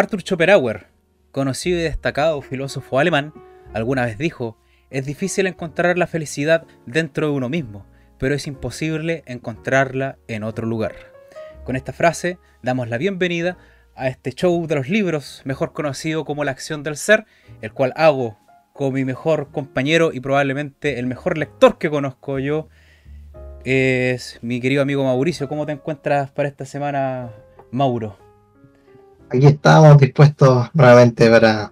Arthur Schopenhauer, conocido y destacado filósofo alemán, alguna vez dijo, es difícil encontrar la felicidad dentro de uno mismo, pero es imposible encontrarla en otro lugar. Con esta frase damos la bienvenida a este show de los libros, mejor conocido como La Acción del Ser, el cual hago con mi mejor compañero y probablemente el mejor lector que conozco yo, es mi querido amigo Mauricio. ¿Cómo te encuentras para esta semana, Mauro? Aquí estamos dispuestos nuevamente para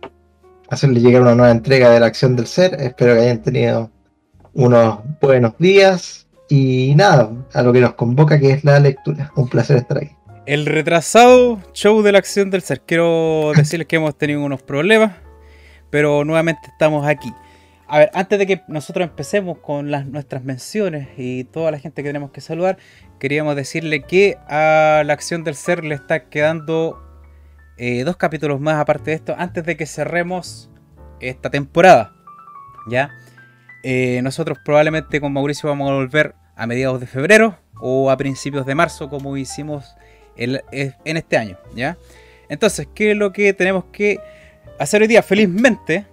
hacerle llegar una nueva entrega de la acción del ser. Espero que hayan tenido unos buenos días y nada, a lo que nos convoca que es la lectura. Un placer estar aquí. El retrasado show de la acción del ser. Quiero decirles que hemos tenido unos problemas, pero nuevamente estamos aquí. A ver, antes de que nosotros empecemos con las, nuestras menciones y toda la gente que tenemos que saludar, queríamos decirle que a la acción del ser le está quedando eh, dos capítulos más aparte de esto, antes de que cerremos esta temporada. ¿Ya? Eh, nosotros probablemente con Mauricio vamos a volver a mediados de febrero o a principios de marzo, como hicimos en este año. ¿Ya? Entonces, ¿qué es lo que tenemos que hacer hoy día? Felizmente,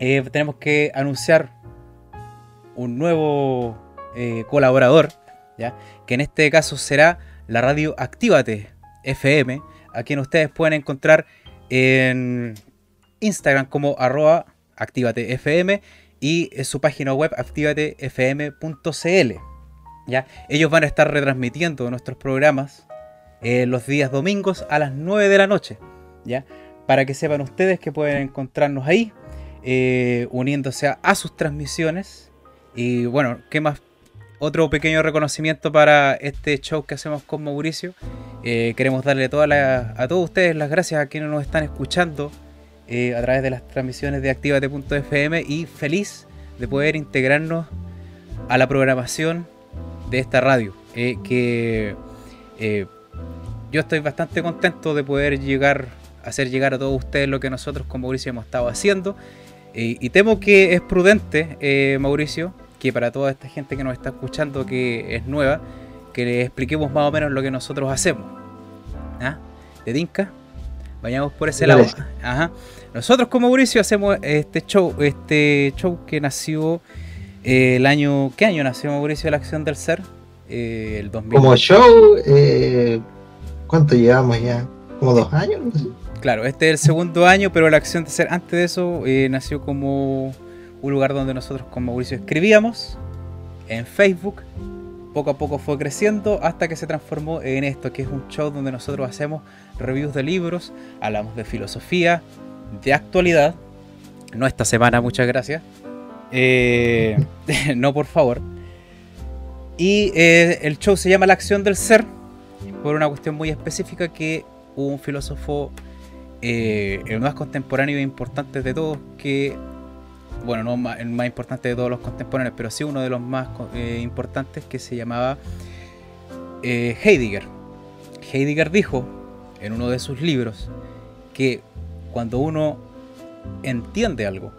eh, tenemos que anunciar un nuevo colaborador, ¿ya? que en este caso será la radio Actívate FM, a quien ustedes pueden encontrar en Instagram como arroba activatefm y en su página web activatefm.cl. ¿ya? Ellos van a estar retransmitiendo nuestros programas eh, los días domingos a las 9 de la noche. ¿ya? Para que sepan ustedes que pueden encontrarnos ahí, eh, uniéndose a, a sus transmisiones. Y bueno, ¿qué más otro pequeño reconocimiento para este show que hacemos con Mauricio. Eh, queremos darle a todos ustedes las gracias a quienes nos están escuchando eh, a través de las transmisiones de Activate.fm y feliz de poder integrarnos a la programación de esta radio. Eh, que yo estoy bastante contento de poder llegar, hacer llegar a todos ustedes lo que nosotros con Mauricio hemos estado haciendo. y temo que es prudente, Mauricio, que para toda esta gente que nos está escuchando que es nueva, que le expliquemos más o menos lo que nosotros hacemos. ¿Ah? ¿De Dinka? Vayamos por ese lado. Ajá. Nosotros como Mauricio hacemos este show, este show que nació eh, el año. ¿Qué año nació Mauricio la Acción del Ser? Eh, el 2000. Como show, eh, ¿cuánto llevamos ya? ¿Como dos años? Claro, este es el segundo año, pero la Acción del Ser antes de eso nació como un lugar donde nosotros con Mauricio escribíamos en Facebook. Poco a poco fue creciendo hasta que se transformó en esto, que es un show donde nosotros hacemos reviews de libros, hablamos de filosofía, de actualidad. No esta semana, muchas gracias. Eh, no, por favor. Y eh, el show se llama La acción del ser, por una cuestión muy específica que un filósofo, eh, el más contemporáneo e importante de todos, que bueno, no el más importante de todos los contemporáneos, pero sí uno de los más eh, importantes que se llamaba eh, Heidegger. Heidegger dijo en uno de sus libros que cuando uno entiende algo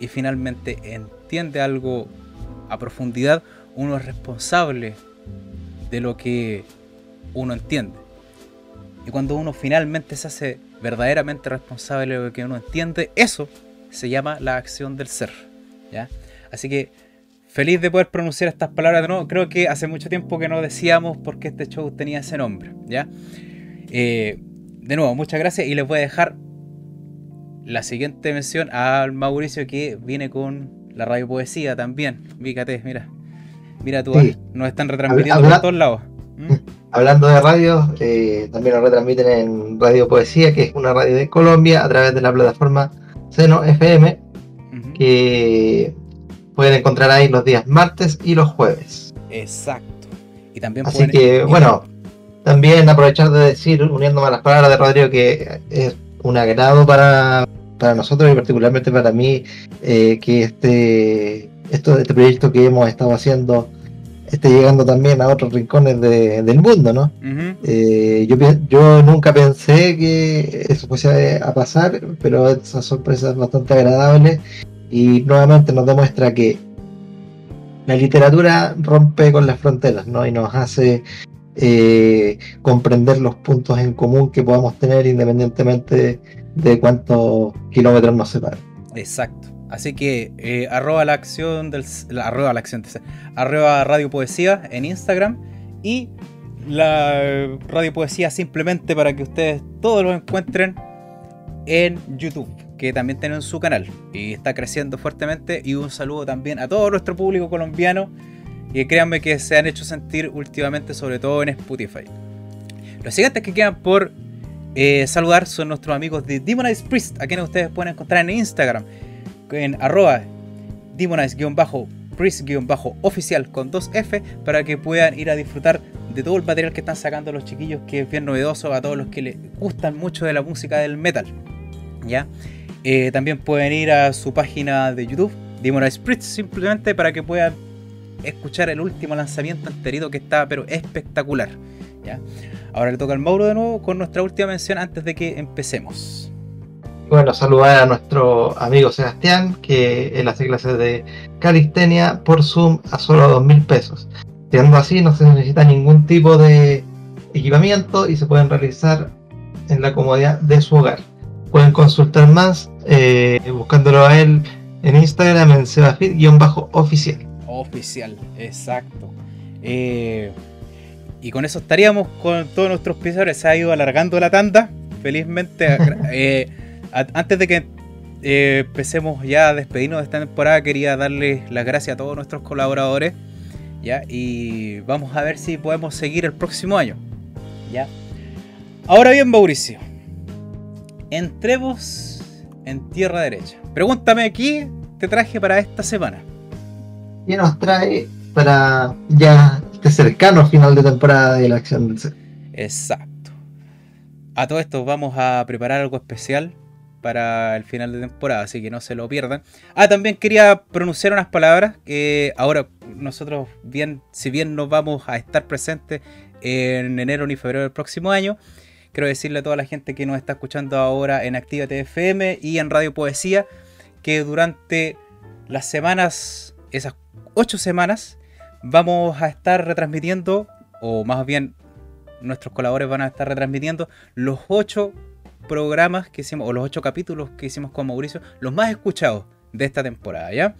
y finalmente entiende algo a profundidad, uno es responsable de lo que uno entiende. Y cuando uno finalmente se hace verdaderamente responsable de lo que uno entiende, eso se llama la acción del ser. ¿ya? Así que feliz de poder pronunciar estas palabras de nuevo. Creo que hace mucho tiempo que no decíamos por qué este show tenía ese nombre. ¿ya? Eh, de nuevo, muchas gracias y les voy a dejar la siguiente mención al Mauricio que viene con la radio poesía también. Fíjate, mira. Mira tú, nos están retransmitiendo por todos lados. ¿Mm? Hablando de radio, eh, también nos retransmiten en Radio Poesía, que es una radio de Colombia, a través de la plataforma Seno FM, que pueden encontrar ahí los días martes y los jueves. Exacto. Y también Así que, bueno, también aprovechar de decir, uniéndome a las palabras de Rodrigo, que es un agrado para, para nosotros y particularmente para mí eh, que este, esto, este proyecto que hemos estado haciendo esté llegando también a otros rincones del mundo, ¿no? Eh, yo, yo nunca pensé que eso fuese a pasar, pero esa sorpresa es bastante agradable y nuevamente nos demuestra que la literatura rompe con las fronteras, ¿no? Y nos hace eh, comprender los puntos en común que podamos tener independientemente de cuántos kilómetros nos separan. Exacto. Así que eh, arroba la acción del arroba la acción arroba radio poesía en Instagram y la radio poesía simplemente para que ustedes todos lo encuentren en YouTube, que también tienen su canal y está creciendo fuertemente. Y un saludo también a todo nuestro público colombiano y créanme que se han hecho sentir últimamente, sobre todo en Spotify. Los siguientes que quedan por eh, saludar son nuestros amigos de Demonize Priest, a quienes ustedes pueden encontrar en Instagram, en arroba demonize-priest-oficial con 2F, para que puedan ir a disfrutar de todo el material que están sacando los chiquillos, que es bien novedoso a todos los que les gustan mucho de la música del metal. ¿ya? Eh, también pueden ir a su página de YouTube, Demonize Priest, simplemente para que puedan escuchar el último lanzamiento enterito que está pero espectacular. ¿ya? Ahora le toca al Mauro de nuevo con nuestra última mención antes de que empecemos. Bueno, saludar a nuestro amigo Sebastián, que él hace clases de calistenia por Zoom a solo dos mil pesos. Siendo así, no se necesita ningún tipo de equipamiento y se pueden realizar en la comodidad de su hogar. Pueden consultar más eh, buscándolo a él en Instagram en sebafit-oficial. Oficial, exacto. Eh, y con eso estaríamos con todos nuestros pisadores. Se ha ido alargando la tanda. Felizmente, eh, antes de que eh, empecemos ya a despedirnos de esta temporada, quería darles las gracias a todos nuestros colaboradores. ¿ya? Y vamos a ver si podemos seguir el próximo año. ¿ya? Ahora bien, Mauricio. Entremos en tierra derecha. Pregúntame aquí, te traje para esta semana. ¿Qué nos trae para ya este cercano final de temporada de la acción del? Exacto. A todo esto vamos a preparar algo especial para el final de temporada, así que no se lo pierdan. Ah, también quería pronunciar unas palabras que ahora nosotros, bien, si bien no vamos a estar presentes en enero ni febrero del próximo año, quiero decirle a toda la gente que nos está escuchando ahora en Activa TFM y en Radio Poesía que durante las semanas, esas ocho semanas vamos a estar retransmitiendo, o más bien nuestros colaboradores van a estar retransmitiendo los ocho programas que hicimos, o los ocho capítulos que hicimos con Mauricio, los más escuchados de esta temporada, ¿ya?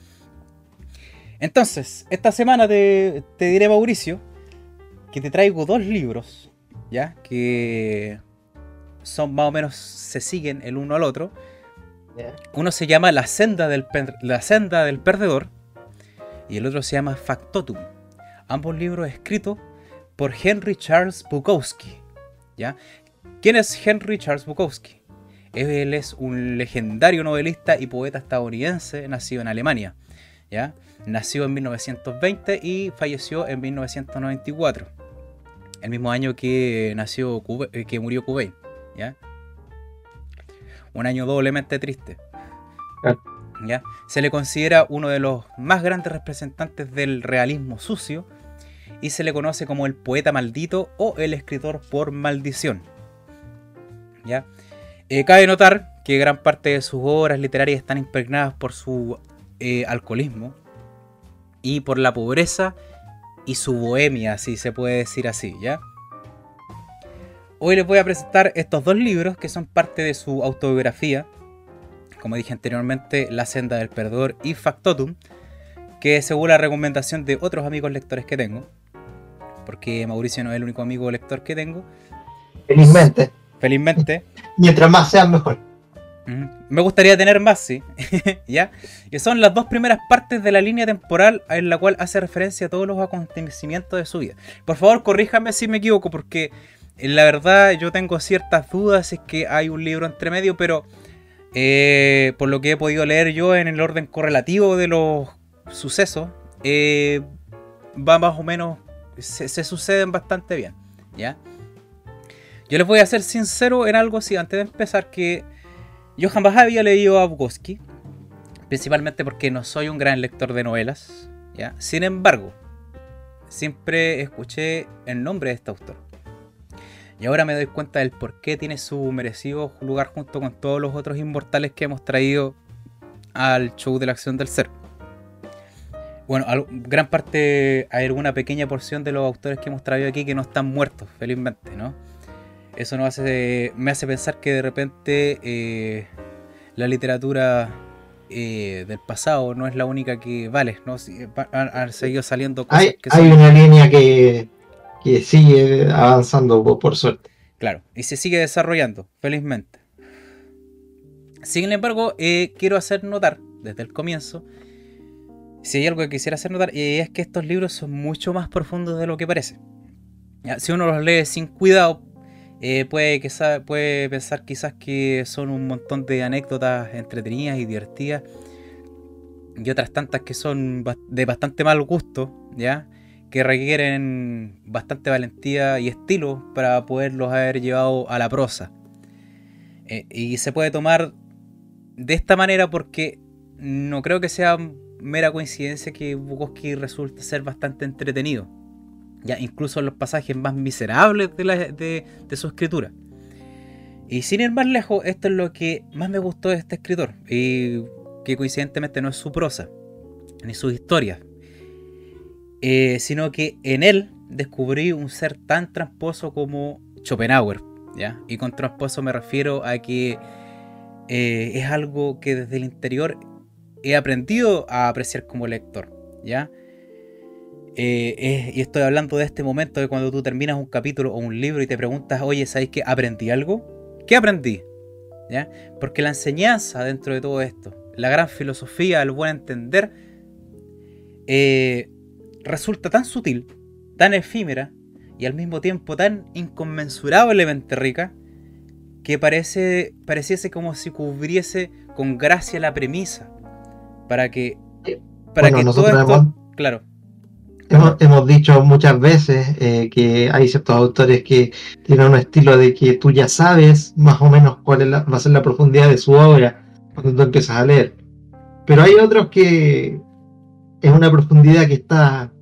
Entonces, esta semana te, diré, Mauricio, que te traigo dos libros, ¿ya? Que son más o menos, se siguen el uno al otro. Uno se llama La senda del, la senda del perdedor y el otro se llama Factotum. Ambos libros escritos por Henry Charles Bukowski. ¿ya? ¿Quién es Henry Charles Bukowski? Él es un legendario novelista y poeta estadounidense nacido en Alemania. ¿ya? Nació en 1920 y falleció en 1994. El mismo año que, nació, eh, que murió Cobain. ¿ya? Un año doblemente triste. Se le considera uno de los más grandes representantes del realismo sucio y se le conoce como el poeta maldito o el escritor por maldición. ¿Ya? Eh, cabe notar que gran parte de sus obras literarias están impregnadas por su eh, alcoholismo y por la pobreza y su bohemia, si se puede decir así, ¿ya? Hoy les voy a presentar estos dos libros que son parte de su autobiografía, como dije anteriormente, La senda del perdedor y Factotum, que según la recomendación de otros amigos lectores que tengo, porque Mauricio no es el único amigo lector que tengo. Felizmente. Felizmente. Mientras más sean, mejor. Me gustaría tener más, sí. ¿Ya? Que son las dos primeras partes de la línea temporal en la cual hace referencia a todos los acontecimientos de su vida. Por favor, corríjame si me equivoco, porque la verdad yo tengo ciertas dudas, es que hay un libro entre medio, pero eh, por lo que he podido leer yo en el orden correlativo de los sucesos, eh, va más o menos, se, suceden bastante bien, ¿ya? Yo les voy a ser sincero en algo así antes de empezar, que yo jamás había leído a Bukowski, principalmente porque no soy un gran lector de novelas, ¿ya? Sin embargo, siempre escuché el nombre de este autor. Y ahora me doy cuenta del por qué tiene su merecido lugar junto con todos los otros inmortales que hemos traído al show de la acción del ser. bueno, gran parte, hay alguna pequeña porción de los autores que hemos traído aquí que no están muertos, felizmente, ¿no? Eso nos hace, me hace pensar que de repente eh, la literatura eh, del pasado no es la única que vale, ¿no? Han, seguido saliendo cosas hay, Hay una línea que, que sigue avanzando, por suerte. Claro, y se sigue desarrollando, felizmente. Sin embargo, eh, quiero hacer notar desde el comienzo, si hay algo que quisiera hacer notar, es que estos libros son mucho más profundos de lo que parece. Si uno los lee sin cuidado, eh, puede, que, puede pensar quizás que son un montón de anécdotas entretenidas y divertidas, y otras tantas que son de bastante mal gusto, ¿ya? que requieren bastante valentía y estilo para poderlos haber llevado a la prosa. Eh, y se puede tomar de esta manera porque no creo que sea mera coincidencia que Bukowski resulta ser bastante entretenido. Incluso en los pasajes más miserables de, su escritura. Y sin ir más lejos, esto es lo que más me gustó de este escritor. Y que coincidentemente no es su prosa, ni sus historias. Eh, sino que en él descubrí un ser tan tramposo como Schopenhauer. Y con tramposo me refiero a que eh, es algo que desde el interior he aprendido a apreciar como lector, ¿ya? Eh, y estoy hablando de este momento de cuando tú terminas un capítulo o un libro y te preguntas, oye, ¿sabes qué? ¿Aprendí algo? ¿Qué aprendí? ¿Ya? Porque la enseñanza dentro de todo esto, la gran filosofía, el buen entender, eh, resulta tan sutil, tan efímera y al mismo tiempo tan inconmensurablemente rica que parece, pareciese como si cubriese con gracia la premisa para que, para que todo esto, claro. Hemos, dicho muchas veces eh, que hay ciertos autores que tienen un estilo de que tú ya sabes más o menos cuál es va a ser la profundidad de su obra cuando tú empiezas a leer. Pero hay otros que es una profundidad que está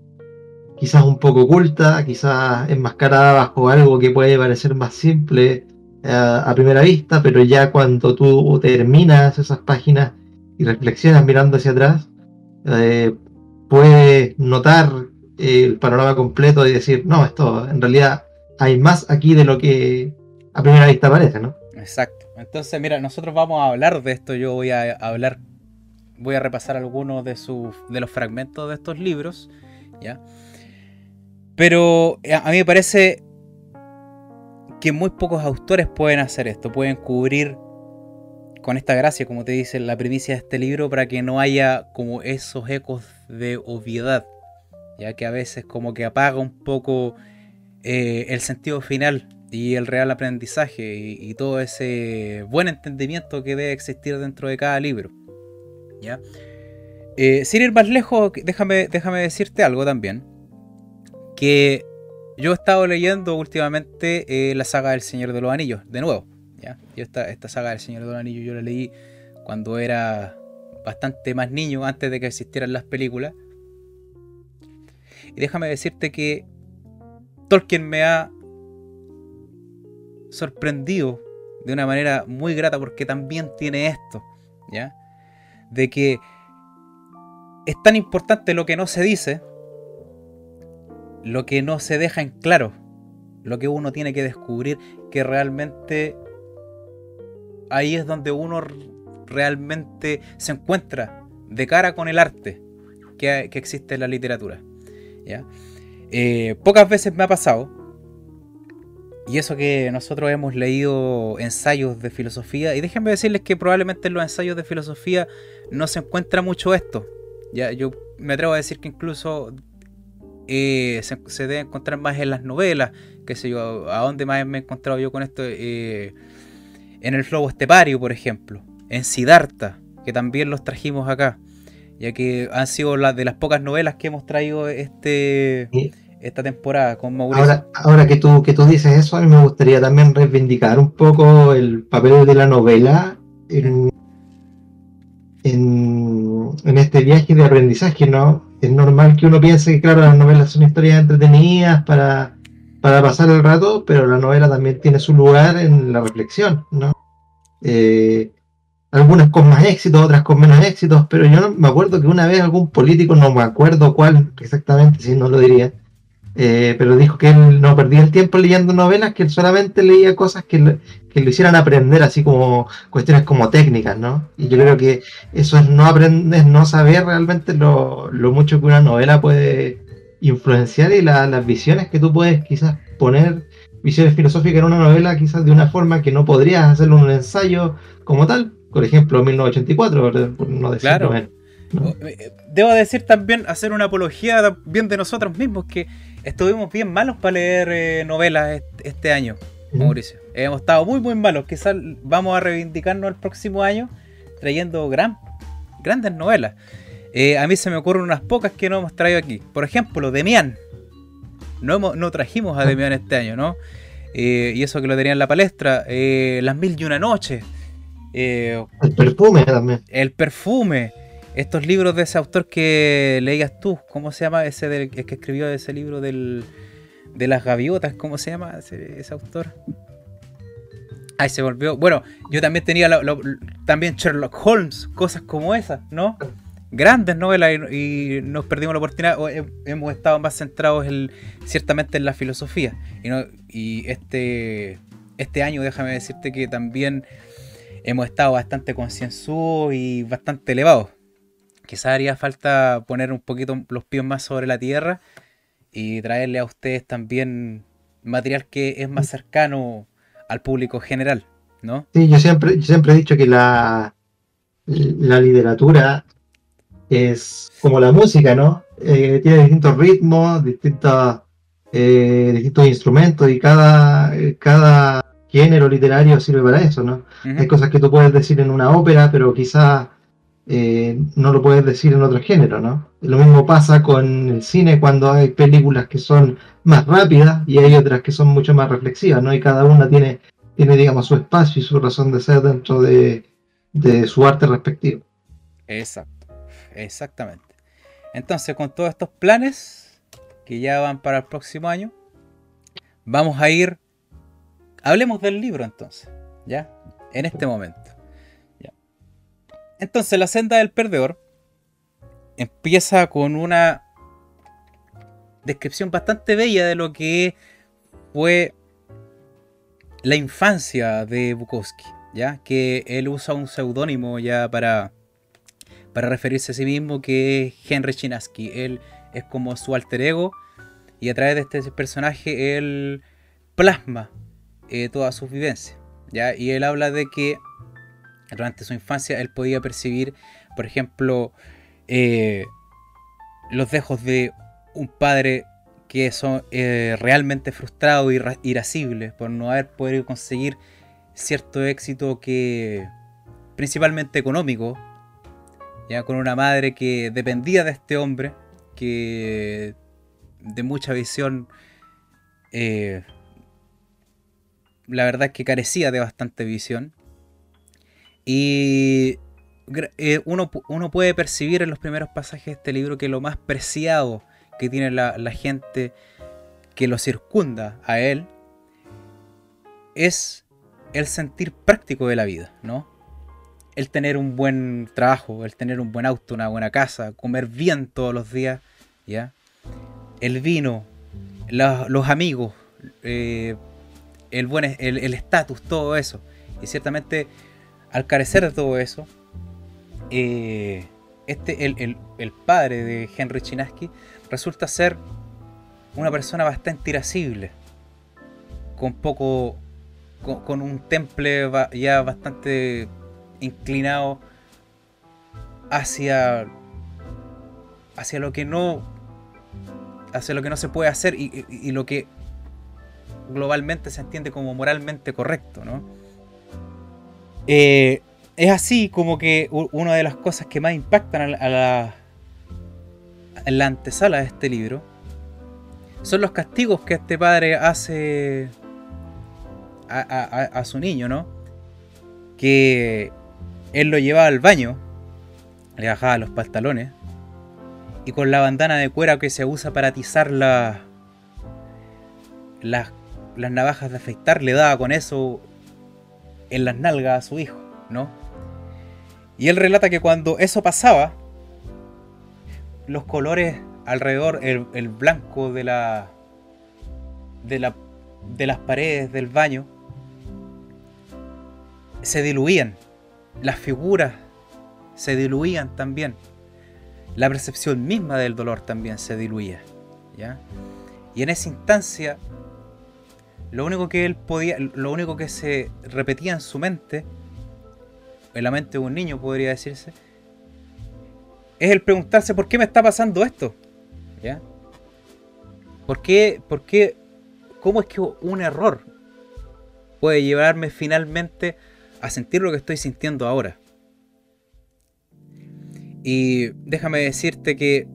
quizás un poco oculta, quizás enmascarada bajo algo que puede parecer más simple a, primera vista, pero ya cuando tú terminas esas páginas y reflexionas mirando hacia atrás, eh, puedes notar el panorama completo y decir, no, esto en realidad hay más aquí de lo que a primera vista parece, ¿no? Exacto. Entonces, mira, nosotros vamos a hablar de esto. Yo voy a hablar, voy a repasar algunos de sus, de los fragmentos de estos libros, ¿ya? Pero a mí me parece que muy pocos autores pueden hacer esto, pueden cubrir con esta gracia, como te dice, la primicia de este libro para que no haya como esos ecos de obviedad, ya que a veces como que apaga un poco eh, el sentido final y el real aprendizaje y, todo ese buen entendimiento que debe existir dentro de cada libro. ¿ya? Eh, sin ir más lejos, déjame, déjame decirte algo también, que yo he estado leyendo últimamente eh, la saga del Señor de los Anillos, de nuevo. ¿ya? Yo esta, esta saga del Señor de los Anillos yo la leí cuando era bastante más niño, antes de que existieran las películas. Y déjame decirte que Tolkien me ha sorprendido de una manera muy grata porque también tiene esto, ¿ya? De que es tan importante lo que no se dice lo que no se deja en claro, lo que uno tiene que descubrir, que realmente ahí es donde uno realmente se encuentra de cara con el arte que, existe en la literatura. Eh, pocas veces me ha pasado, y eso que nosotros hemos leído ensayos de filosofía, y déjenme decirles que probablemente en los ensayos de filosofía no se encuentra mucho esto. Ya, yo me atrevo a decir que incluso eh, se, debe encontrar más en las novelas, que sé yo, a dónde más me he encontrado yo con esto, eh, en el Flobo Estepario, por ejemplo, en Siddhartha, que también los trajimos acá, ya que han sido las de las pocas novelas que hemos traído este esta temporada con Mauricio. Ahora, que, tú, que tú dices eso, a mí me gustaría también reivindicar un poco el papel de la novela en, en este viaje de aprendizaje, ¿no? es normal que uno piense que, claro, las novelas son historias entretenidas para, para pasar el rato, pero la novela también tiene su lugar en la reflexión, ¿no? Eh, algunas con más éxito, otras con menos éxito, pero yo no, me acuerdo que una vez algún político, no me acuerdo cuál exactamente, si no lo diría, eh, pero dijo que él no perdía el tiempo leyendo novelas, que él solamente leía cosas que, que lo hicieran aprender, así como cuestiones como técnicas, ¿no? Y yo creo que eso es no aprender, no saber realmente lo, mucho que una novela puede influenciar y las visiones que tú puedes quizás poner, visiones filosóficas en una novela, quizás de una forma que no podrías hacerlo en un ensayo como tal, por ejemplo, 1984, por no claro. Eh, debo decir también, hacer una apología bien de nosotros mismos, que estuvimos bien malos para leer eh, novelas este año, Mauricio. Hemos estado muy, muy malos. Quizás vamos a reivindicarnos el próximo año trayendo gran, grandes novelas. Eh, a mí se me ocurren unas pocas que no hemos traído aquí. Por ejemplo, Demian. No, no trajimos a ah. Demian este año, ¿no? y eso que lo tenía en la palestra. Las Mil y una Noche. el perfume también. El perfume estos libros de ese autor que leías tú, ¿cómo se llama ese del, que escribió ese libro del, de las gaviotas? ¿Cómo se llama ese, autor? Ay, se volvió. Bueno, yo también tenía también Sherlock Holmes, cosas como esas, ¿no? Grandes novelas y, nos perdimos la oportunidad. hemos estado más centrados ciertamente en la filosofía. Y, no, y este, este año, déjame decirte que también hemos estado bastante concienzudos y bastante elevados. Quizás haría falta poner un poquito los pies más sobre la tierra y traerle a ustedes también material que es más cercano al público general, ¿no? Sí, yo siempre, siempre he dicho que la, literatura es como la música, ¿no? Eh, tiene distintos ritmos, distintos, eh, distintos instrumentos y cada, cada género literario sirve para eso, ¿no? Hay cosas que tú puedes decir en una ópera, pero quizás eh, no lo puedes decir en otro género, ¿no? Lo mismo pasa con el cine cuando hay películas que son más rápidas y hay otras que son mucho más reflexivas, ¿no? Y cada una tiene, tiene digamos, su espacio y su razón de ser dentro de, su arte respectivo. Exacto, exactamente. Entonces, con todos estos planes que ya van para el próximo año, vamos a ir... Hablemos del libro entonces, ¿ya? En este momento. Entonces la senda del perdedor empieza con una descripción bastante bella de lo que fue la infancia de Bukowski, ya que él usa un seudónimo ya para para referirse a sí mismo que es Henry Chinaski. Él es como su alter ego y a través de este personaje él plasma eh, toda su vivencia, ¿ya? Y él habla de que durante su infancia él podía percibir, por ejemplo, eh, los dejos de un padre que son eh, realmente frustrado y irascible por no haber podido conseguir cierto éxito que principalmente económico, ya con una madre que dependía de este hombre, que de mucha visión, eh, la verdad es que carecía de bastante visión, y eh, uno, puede percibir en los primeros pasajes de este libro que lo más preciado que tiene la, gente que lo circunda a él es el sentir práctico de la vida, ¿no? El tener un buen trabajo, el tener un buen auto, una buena casa, comer bien todos los días, ¿ya? El vino, los amigos, eh, el buen el estatus, todo eso. Y ciertamente al carecer de todo eso, eh, este, el, padre de Henry Chinaski resulta ser una persona bastante irascible, con poco, con, un temple ya bastante inclinado hacia, hacia lo que no, hacia lo que no se puede hacer y, y lo que globalmente se entiende como moralmente correcto, ¿no? Eh, es así como que una de las cosas que más impactan a la, la antesala de este libro son los castigos que este padre hace a, su niño, ¿no? Que él lo llevaba al baño, le bajaba los pantalones y con la bandana de cuero que se usa para atizar las, las navajas de afeitar, le daba con eso en las nalgas a su hijo, ¿no? Y él relata que cuando eso pasaba, los colores alrededor, el, blanco de la, de la de las paredes del baño se diluían, las figuras se diluían también, la percepción misma del dolor también se diluía, ¿ya? Y en esa instancia, lo único que él podía, lo único que se repetía en su mente, en la mente de un niño podría decirse, es el preguntarse por qué me está pasando esto, ¿ya? ¿Por qué, por qué cómo es que un error puede llevarme finalmente a sentir lo que estoy sintiendo ahora. Y déjame decirte que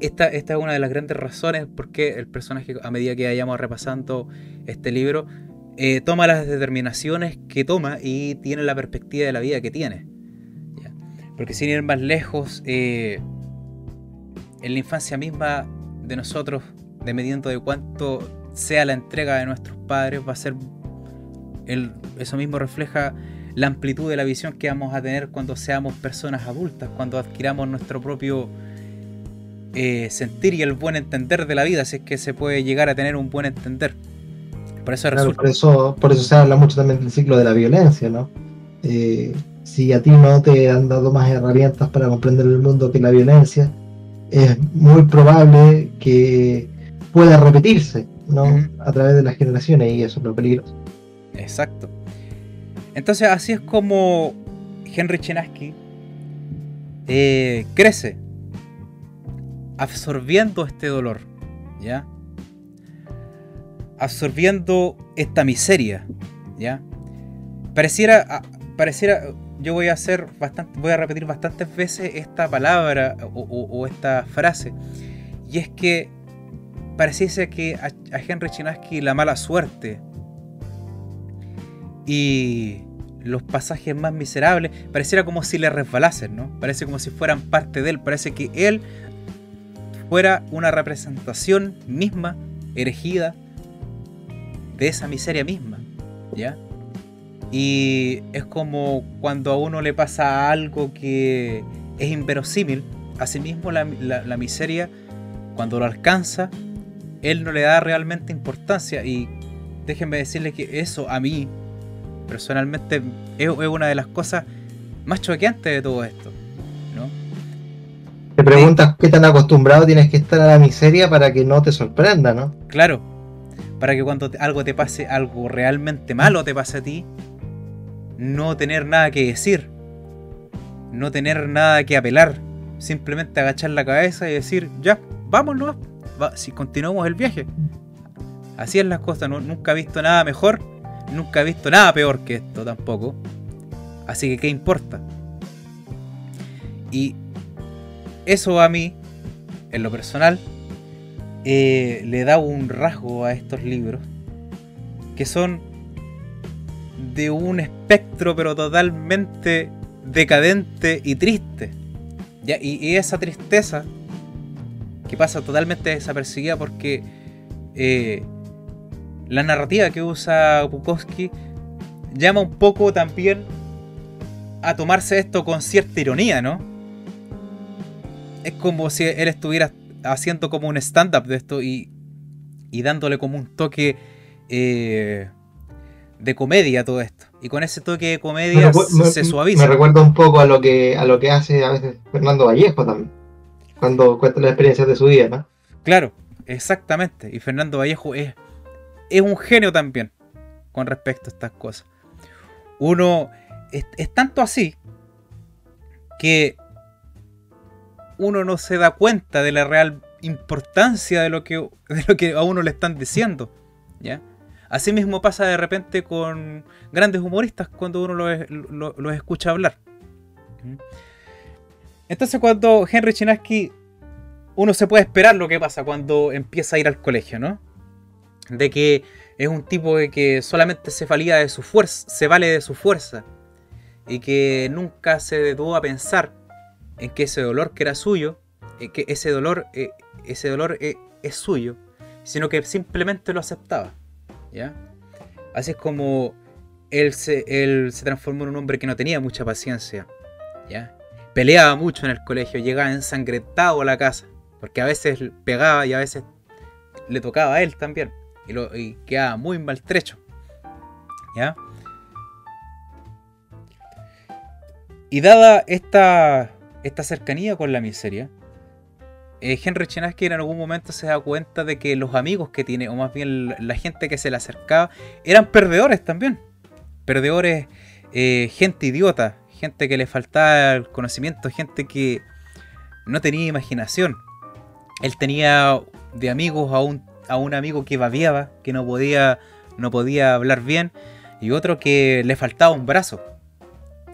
esta, esta es una de las grandes razones por qué el personaje, a medida que vayamos repasando este libro, eh, toma las determinaciones que toma y tiene la perspectiva de la vida que tiene. Porque sin ir más lejos, eh, en la infancia misma de nosotros, dependiendo de cuánto sea la entrega de nuestros padres, va a ser. El, eso mismo refleja la amplitud de la visión que vamos a tener cuando seamos personas adultas, cuando adquiramos nuestro propio eh, sentir y el buen entender de la vida, si es que se puede llegar a tener un buen entender. Por eso, por eso, por eso se habla mucho también del ciclo de la violencia, ¿no? Eh, si a ti no te han dado más herramientas para comprender el mundo que la violencia, es muy probable que pueda repetirse. ¿no? A través de las generaciones y eso es lo peligroso. Exacto. Entonces así es como Henry Chenaski eh, crece absorbiendo este dolor, ¿ya? Absorbiendo esta miseria, ¿ya? Pareciera, pareciera, yo voy a hacer bastante, voy a repetir bastantes veces esta palabra o esta frase, y es que pareciese que a, Henry Chinaski la mala suerte y los pasajes más miserables pareciera como si le resbalasen, ¿no? Parece como si fueran parte de él, parece que él fuera una representación misma, erigida, de esa miseria misma, ¿ya? Y es como cuando a uno le pasa algo que es inverosímil, asimismo la, la miseria, cuando lo alcanza, él no le da realmente importancia y déjenme decirles que eso a mí personalmente es, una de las cosas más choqueantes de todo esto. ¿no? Preguntas qué tan acostumbrado tienes que estar a la miseria para que no te sorprenda, ¿no? Claro, para que cuando algo te pase, algo realmente malo te pase a ti, no tener nada que decir, no tener nada que apelar, simplemente agachar la cabeza y decir, ya, vámonos, si continuamos el viaje. Así es las cosas, nunca he visto nada mejor, nunca he visto nada peor que esto tampoco. Así que, ¿qué importa? Y eso a mí, en lo personal, eh, le da un rasgo a estos libros que son de un espectro pero totalmente decadente y triste. y esa tristeza que pasa totalmente desapercibida porque eh, la narrativa que usa Bukowski llama un poco también a tomarse esto con cierta ironía, ¿no? Es como si él estuviera haciendo como un stand-up de esto y, y, dándole como un toque eh, de comedia a todo esto. Y con ese toque de comedia se suaviza. Me recuerda un poco a lo que a lo que hace a veces Fernando Vallejo también cuando cuenta las experiencias de su vida, ¿no? Claro, exactamente. Y Fernando Vallejo es, es un genio también con respecto a estas cosas. Uno es, tanto así que uno no se da cuenta de la real importancia de lo que, a uno le están diciendo. ¿ya? Así mismo pasa de repente con grandes humoristas cuando uno los escucha hablar. Entonces cuando Henry Chinaski, uno se puede esperar lo que pasa cuando empieza a ir al colegio, ¿no? De que es un tipo de que solamente se valía de su fuerza, se vale de su fuerza. Y que nunca se detuvo a pensar en que ese dolor que era suyo, eh, que ese dolor, eh, ese dolor eh, es suyo, sino que simplemente lo aceptaba. ¿Ya? Así es como él se, él se transformó en un hombre que no tenía mucha paciencia ¿ya? Peleaba mucho en el colegio, llegaba ensangrentado a la casa, porque a veces pegaba y a veces le tocaba a él también, y, lo, y quedaba muy maltrecho, ¿ya? Y dada esta, esta cercanía con la miseria, eh, Henry Chinaski en algún momento se da cuenta de que los amigos que tiene, o más bien la gente que se le acercaba, eran perdedores también. Perdedores, eh, gente idiota, gente que le faltaba el conocimiento, gente que no tenía imaginación. Él tenía de amigos a un, a un amigo que babiaba, que no podía, no podía hablar bien, y otro que le faltaba un brazo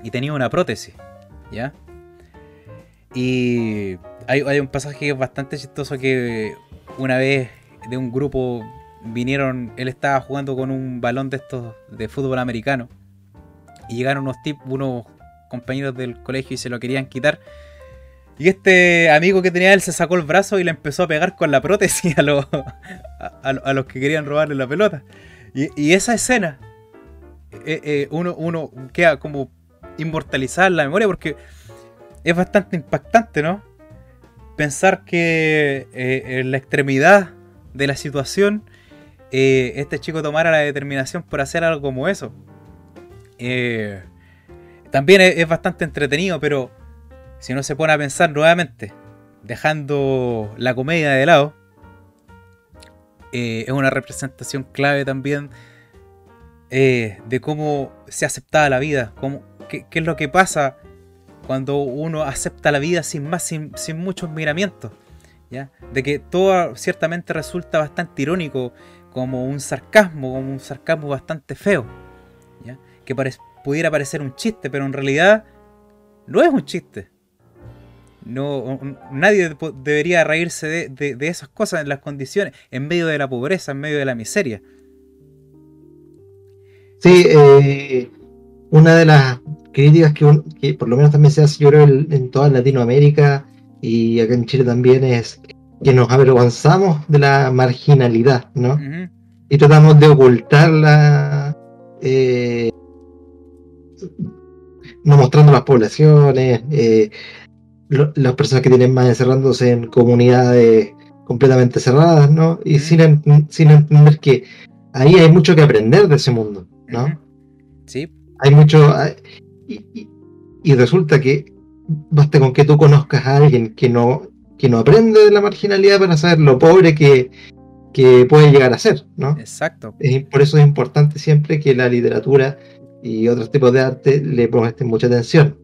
y tenía una prótesis, ¿ya? Y hay, un pasaje bastante chistoso que una vez de un grupo vinieron, él estaba jugando con un balón de estos de fútbol americano y llegaron unos tipos, unos compañeros del colegio y se lo querían quitar. Y este amigo que tenía él se sacó el brazo y le empezó a pegar con la prótesis a los, a, los que querían robarle la pelota. Y, esa escena, eh, eh, uno, uno queda como inmortalizada en la memoria porque es bastante impactante, ¿no? Pensar que eh, en la extremidad de la situación, eh, este chico tomara la determinación por hacer algo como eso. Eh, también es, bastante entretenido, pero si uno se pone a pensar nuevamente, dejando la comedia de lado, es una representación clave también de cómo se aceptaba la vida, cómo, qué, qué es lo que pasa cuando uno acepta la vida sin más, sin, muchos miramientos. ¿ya? De que todo ciertamente resulta bastante irónico, como un sarcasmo, como un sarcasmo bastante feo. ¿ya? Que pudiera parecer un chiste, pero en realidad no es un chiste. No, nadie debería reírse de, esas cosas en las condiciones, en medio de la pobreza, en medio de la miseria. Sí, eh, una de las críticas que, por lo menos también se hace, yo creo, en toda Latinoamérica y acá en Chile también es que nos avergonzamos de la marginalidad, ¿no? Y tratamos de ocultarla, eh, no mostrando las poblaciones, eh, las personas que tienen más encerrándose en comunidades completamente cerradas, ¿no? Y sin, sin entender que ahí hay mucho que aprender de ese mundo, ¿no? Sí. Hay mucho, y, resulta que basta con que tú conozcas a alguien que no, que no aprende de la marginalidad para saber lo pobre que, puede llegar a ser, ¿no? Exacto. por eso es importante siempre que la literatura y otros tipos de arte le presten mucha atención.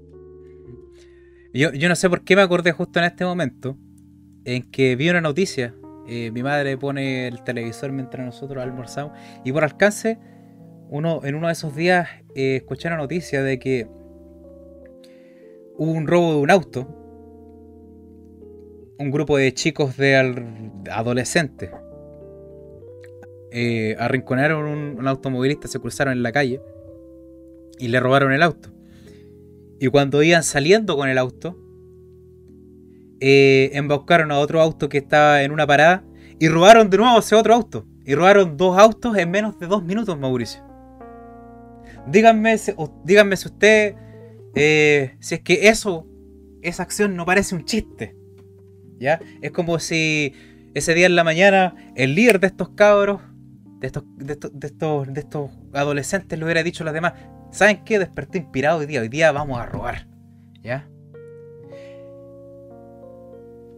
Yo, no sé por qué me acordé justo en este momento en que vi una noticia. Eh, mi madre pone el televisor mientras nosotros almorzamos y por alcance uno, en uno de esos días eh, escuché una noticia de que hubo un robo de un auto. Un grupo de chicos de adolescentes eh, arrinconaron un, automovilista, se cruzaron en la calle y le robaron el auto. Y cuando iban saliendo con el auto, eh, embaucaron a otro auto que estaba en una parada y robaron de nuevo ese otro auto. Y robaron dos autos en menos de dos minutos, Mauricio. Díganme, díganme si usted, eh, si es que eso, esa acción no parece un chiste. ¿Ya? Es como si ese día en la mañana el líder de estos cabros, de estos, de estos, de estos, adolescentes, le hubiera dicho a los demás, ¿saben qué? Desperté inspirado hoy día, hoy día vamos a robar. ¿Ya?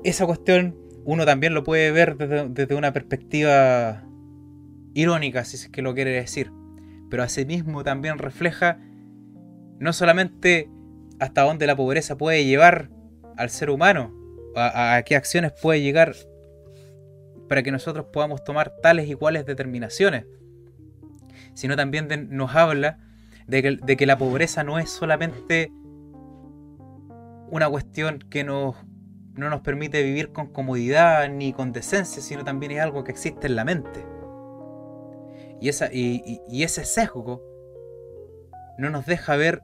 Esa cuestión uno también lo puede ver desde, desde una perspectiva irónica, si es que lo quiere decir pero asimismo también refleja no solamente hasta dónde la pobreza puede llevar al ser humano, a, qué acciones puede llegar para que nosotros podamos tomar tales y cuales determinaciones, sino también nos habla de que, de que, la pobreza no es solamente una cuestión que nos, no nos permite vivir con comodidad ni con decencia, sino también es algo que existe en la mente. Y, esa, y, ese sesgo no nos deja ver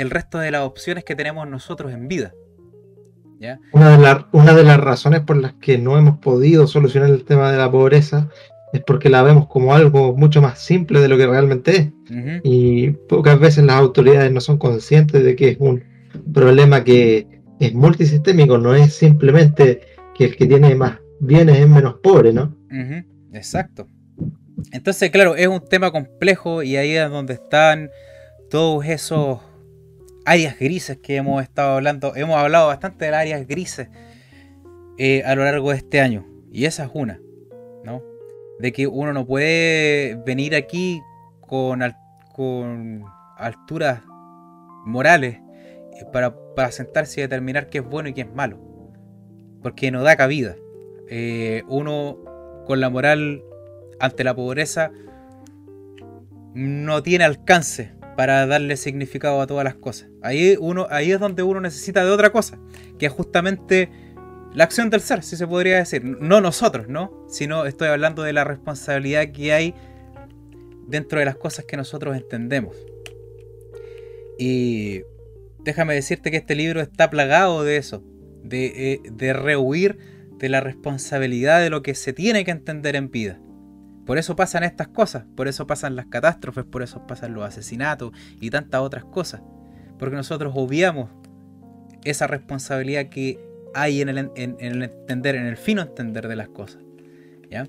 el resto de las opciones que tenemos nosotros en vida. Una, de una de las razones por las que no hemos podido solucionar el tema de la pobreza es porque la vemos como algo mucho más simple de lo que realmente es. Y pocas veces las autoridades no son conscientes de que es un, problema que es multisistémico, no es simplemente que el que tiene más bienes es menos pobre, ¿no? Exacto. Entonces, claro, es un tema complejo y ahí es donde están todos esos áreas grises que hemos estado hablando. Hemos hablado bastante de las áreas grises eh, a lo largo de este año. Y esa es una, ¿no? De que uno no puede venir aquí con, con alturas morales eh, para, para, sentarse y determinar qué es bueno y qué es malo. Porque no da cabida. Eh, uno con la moral ante la pobreza no tiene alcance para darle significado a todas las cosas. Ahí, uno, ahí es donde uno necesita de otra cosa, que es justamente la acción del ser, si se podría decir. No nosotros, ¿no? Sino estoy hablando de la responsabilidad que hay dentro de las cosas que nosotros entendemos. Y déjame decirte que este libro está plagado de eso, de, eh, de rehuir de la responsabilidad de lo que se tiene que entender en vida. Por eso pasan estas cosas, por eso pasan las catástrofes, por eso pasan los asesinatos y tantas otras cosas. Porque nosotros obviamos esa responsabilidad que hay en el, entender, en el fino entender de las cosas. ¿Ya?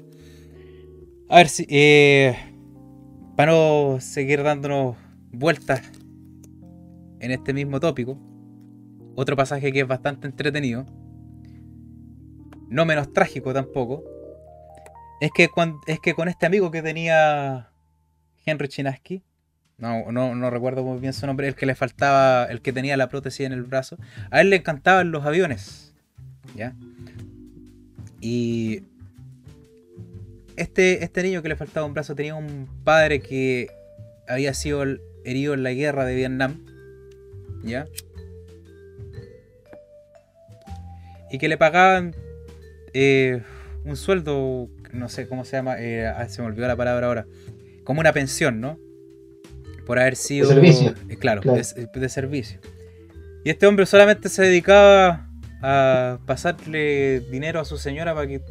A ver si. Eh, para no seguir dándonos vueltas en este mismo tópico, otro pasaje que es bastante entretenido, no menos trágico tampoco, es que, es que con este amigo que tenía Henry Chinaski, no, no, recuerdo muy bien su nombre, el que le faltaba, el que tenía la prótesis en el brazo, a él le encantaban los aviones. ¿Ya? Y este, este niño que le faltaba un brazo tenía un padre que había sido herido en la guerra de Vietnam. ¿Ya? Y que le pagaban eh, un sueldo no sé cómo se llama, eh, ah, se me olvidó la palabra ahora, como una pensión, ¿no? Por haber sido... De servicio. Eh, claro, De, servicio. Y este hombre solamente se dedicaba a pasarle dinero a su señora para, que,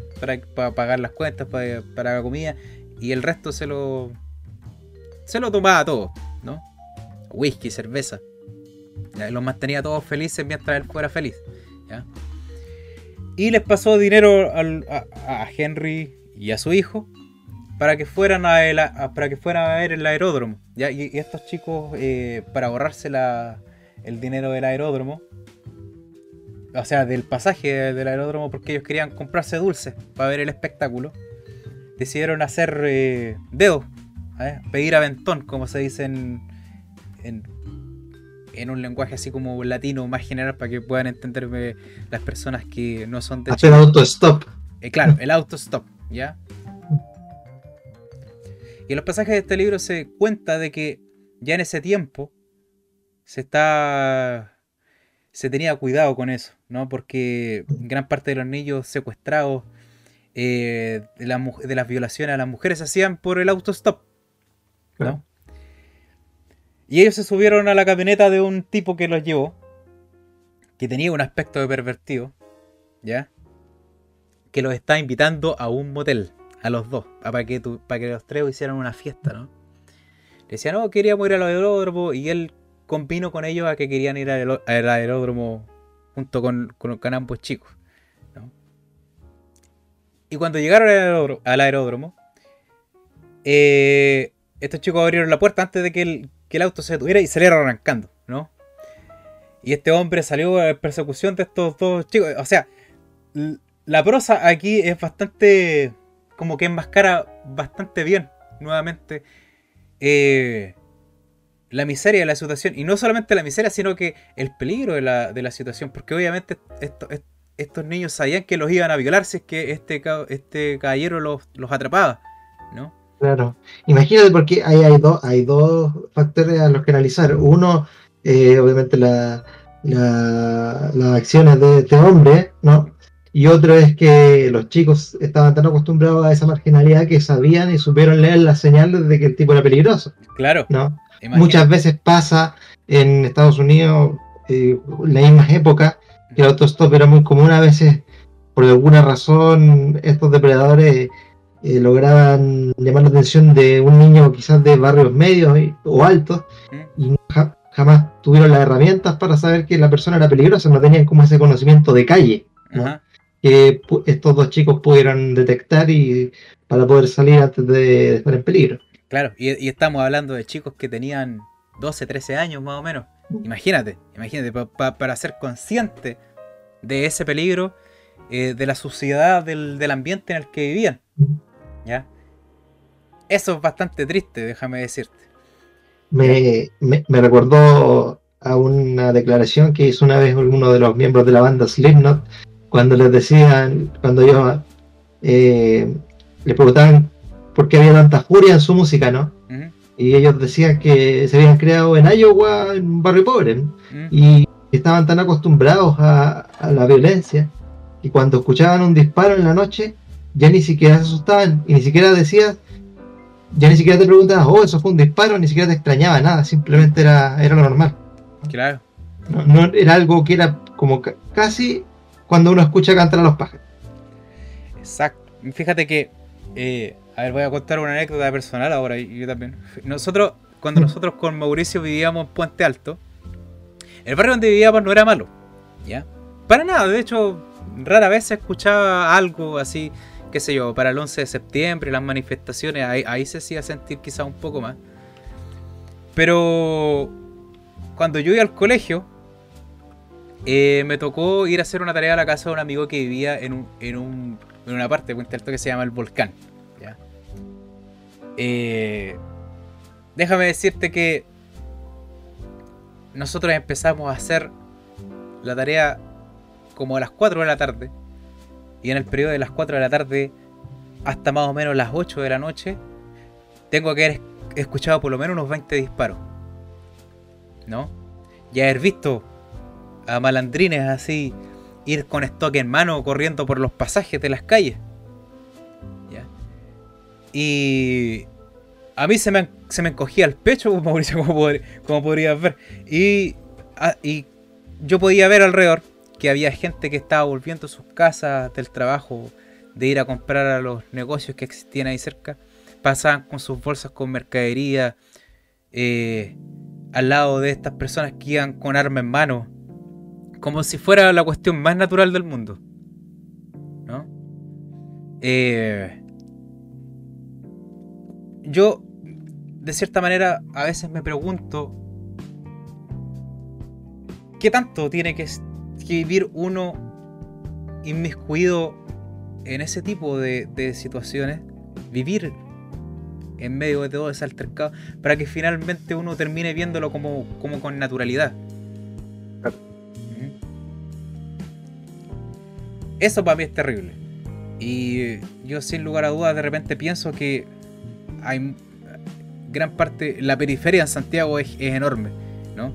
para, pagar las cuentas, para, para la comida, y el resto se lo... Se lo tomaba todo, ¿no? Whisky, cerveza. Los mantenía todos felices mientras él fuera feliz. Y les pasó dinero a, Henry y a su hijo para que fueran a, para que fueran a ver el aeródromo. ¿ya? Y, estos chicos, eh, para ahorrarse la, el dinero del aeródromo, o sea, del pasaje del aeródromo, porque ellos querían comprarse dulces para ver el espectáculo, decidieron hacer eh, dedos, ¿eh? pedir aventón, como se dice en, en, un lenguaje así como latino más general para que puedan entenderme las personas que no son de... Hacer auto-stop. claro, el auto-stop. ¿Ya? Y en los pasajes de este libro se cuenta de que ya en ese tiempo se está se tenía cuidado con eso, ¿no? Porque gran parte de los niños secuestrados, eh, de, las violaciones a las mujeres se hacían por el autostop, ¿no? Y ellos se subieron a la camioneta de un tipo que los llevó, que tenía un aspecto de pervertido, ¿ya? Que los está invitando a un motel, a los dos, para que, para que los tres hicieran una fiesta, ¿no? Le decían, no, queríamos ir al aeródromo y él combinó con ellos a que querían ir al, aeródromo junto con, con, ambos chicos, ¿no? Y cuando llegaron al aeródromo, eh, estos chicos abrieron la puerta antes de que el, que el auto se detuviera y salieron arrancando, ¿no? Y este hombre salió en persecución de estos dos chicos. O sea, la prosa aquí es bastante. como que enmascara bastante bien, nuevamente, eh, la miseria de la situación. Y no solamente la miseria, sino que el peligro de la, situación. Porque obviamente estos niños sabían que los iban a violar si es que este, este caballero los, atrapaba, ¿no? Claro. Imagínate porque hay, hay, hay dos factores a los que analizar. Uno, eh, obviamente, la, las acciones de este hombre, ¿no? Y otro es que los chicos estaban tan acostumbrados a esa marginalidad que sabían y supieron leer las señales de que el tipo era peligroso. Claro. ¿no? Muchas veces pasa en Estados Unidos, eh, en la misma época, que el autostop era muy común. A veces, por alguna razón, estos depredadores eh, lograban llamar la atención de un niño quizás de barrios medios o altos y jamás tuvieron las herramientas para saber que la persona era peligrosa, no tenían como ese conocimiento de calle, que estos dos chicos pudieron detectar y para poder salir antes de, estar en peligro. Claro, y, estamos hablando de chicos que tenían 12, 13 años más o menos. Imagínate, imagínate, para ser consciente de ese peligro, eh, de la suciedad del, del, ambiente en el que vivían. ¿Ya? Eso es bastante triste, déjame decirte. Me, me, recordó a una declaración que hizo una vez uno de los miembros de la banda Slipknot cuando les decían, cuando yo eh, les preguntaban por qué había tanta furia en su música, ¿no? Y ellos decían que se habían creado en Iowa, en un barrio pobre, y estaban tan acostumbrados a, a, la violencia, y cuando escuchaban un disparo en la noche, ya ni siquiera se asustaban, y ni siquiera decían, ya ni siquiera te preguntabas, oh, eso fue un disparo, ni siquiera te extrañaba nada, simplemente era, era lo normal. Claro. No, era algo que era como casi cuando uno escucha cantar a los pájaros. Exacto. Fíjate que, eh, a ver, voy a contar una anécdota personal ahora, y yo también. Nosotros, cuando nosotros con Mauricio vivíamos en Puente Alto, el barrio donde vivíamos no era malo, ¿ya? Para nada, de hecho, rara vez se escuchaba algo así qué sé yo, para el 11 de septiembre, las manifestaciones, ahí, se hacía sentir quizá un poco más. Pero cuando yo iba al colegio, eh, me tocó ir a hacer una tarea a la casa de un amigo que vivía en, en, una parte de Puente Alto que se llama el Volcán. Eh, déjame decirte que nosotros empezamos a hacer la tarea como a las 4 de la tarde y en el periodo de las 4 de la tarde hasta más o menos las 8 de la noche, tengo que haber escuchado por lo menos unos 20 disparos. ¿No? Y haber visto a malandrines así ir con stock en mano corriendo por los pasajes de las calles. ¿Ya? Y a mí se me, se me encogía el pecho, Mauricio, como, como podrías ver. Y, y yo podía ver alrededor que había gente que estaba volviendo a sus casas del trabajo, de ir a comprar a los negocios que existían ahí cerca, pasaban con sus bolsas con mercadería, eh, al lado de estas personas que iban con arma en mano, como si fuera la cuestión más natural del mundo. ¿No? Eh, yo, de cierta manera, a veces me pregunto, ¿qué tanto tiene que vivir uno inmiscuido en ese tipo de, situaciones, vivir en medio de todo ese altercado, para que finalmente uno termine viéndolo como, como con naturalidad. Eso para mí es terrible. Y yo sin lugar a dudas de repente pienso que hay gran parte, la periferia en Santiago es, es enorme, ¿no?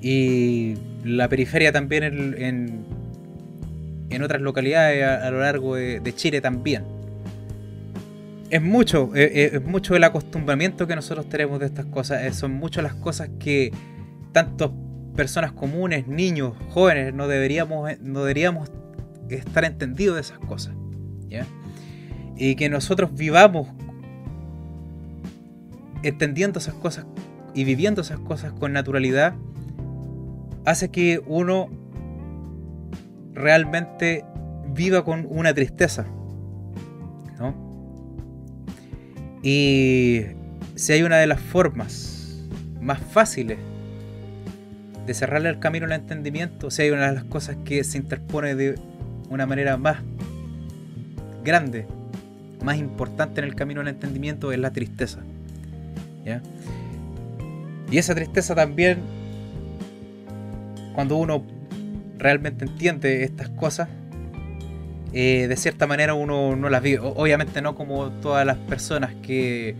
Y la periferia también en, en, otras localidades a, lo largo de, Chile también. Es mucho, eh, eh, es, mucho el acostumbramiento que nosotros tenemos de estas cosas. Eh, son muchas las cosas que tanto personas comunes, niños, jóvenes, no deberíamos, deberíamos estar entendidos de esas cosas. Y que nosotros vivamos entendiendo esas cosas y viviendo esas cosas con naturalidad hace que uno realmente viva con una tristeza. ¿no? Y si hay una de las formas más fáciles de cerrarle el camino al entendimiento, si hay una de las cosas que se interpone de una manera más grande, más importante en el camino al entendimiento, es la tristeza. Y esa tristeza también cuando uno realmente entiende estas cosas, eh, de cierta manera uno no las vive. Obviamente no como todas las personas que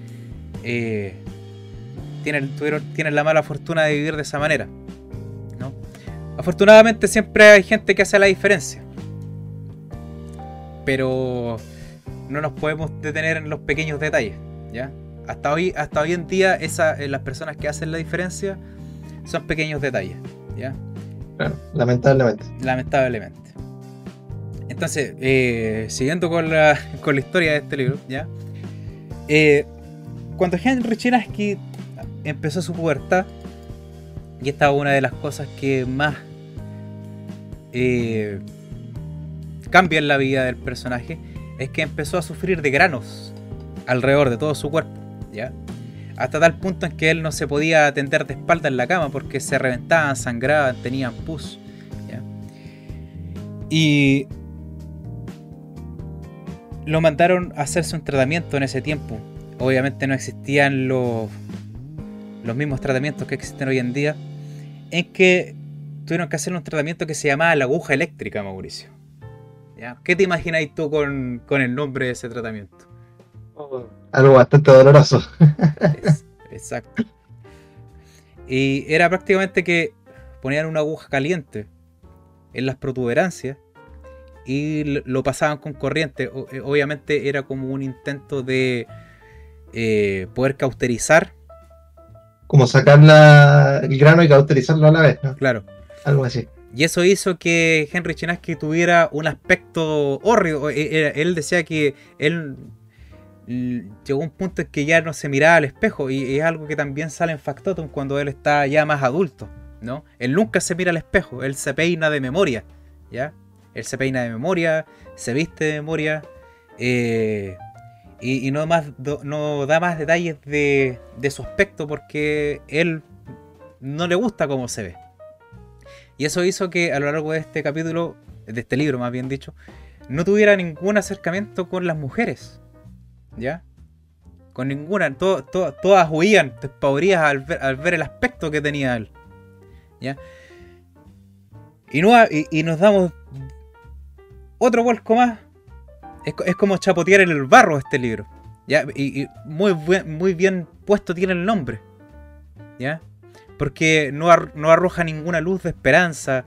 eh, tienen, tienen la mala fortuna de vivir de esa manera. Afortunadamente siempre hay gente que hace la diferencia. Pero no nos podemos detener en los pequeños detalles. ¿ya? Hasta, hoy, hasta hoy en día esa, eh, las personas que hacen la diferencia son pequeños detalles. ¿ya? lamentablemente. Lamentablemente. Entonces, eh, siguiendo con la, con la historia de este libro, ¿ya? Eh, cuando Henry Chinaski empezó su pubertad, Y esta es una de las cosas que más eh, cambia en la vida del personaje, es que empezó a sufrir de granos alrededor de todo su cuerpo, ¿ya? Hasta tal punto en que él no se podía atender de espalda en la cama porque se reventaban, sangraban, tenían pus. Y lo mandaron a hacerse un tratamiento en ese tiempo. Obviamente no existían los, los mismos tratamientos que existen hoy en día. En que tuvieron que hacer un tratamiento que se llamaba la aguja eléctrica, Mauricio. ¿Qué te imagináis tú con, con el nombre de ese tratamiento? algo bastante doloroso. exacto. Y era prácticamente que ponían una aguja caliente en las protuberancias y lo pasaban con corriente. Eh, obviamente era como un intento de eh, poder cauterizar. Como sacar el grano y cauterizarlo a la vez, ¿no? Claro. Algo así. Y eso hizo que Henry Chinaski tuviera un aspecto horrible. E, él decía que él llegó a un punto en que ya no se miraba al espejo y es algo que también sale en Factotum cuando él está ya más adulto, ¿no? Él nunca se mira al espejo, él se peina de memoria, ¿ya? Él se peina de memoria, se viste de memoria eh, y, no da más detalles de, de su aspecto porque él no le gusta cómo se ve. Y eso hizo que a lo largo de este capítulo, de este libro más bien dicho, no tuviera ningún acercamiento con las mujeres. ¿Ya? Con ninguna, todas huían despavoridas al ver, al ver el aspecto que tenía él. ¿Ya? Y, no, y, nos damos otro vuelco más. Es, como chapotear en el barro este libro. ¿ya? Y, muy, muy bien puesto tiene el nombre. ¿Ya? Porque no, arroja ninguna luz de esperanza.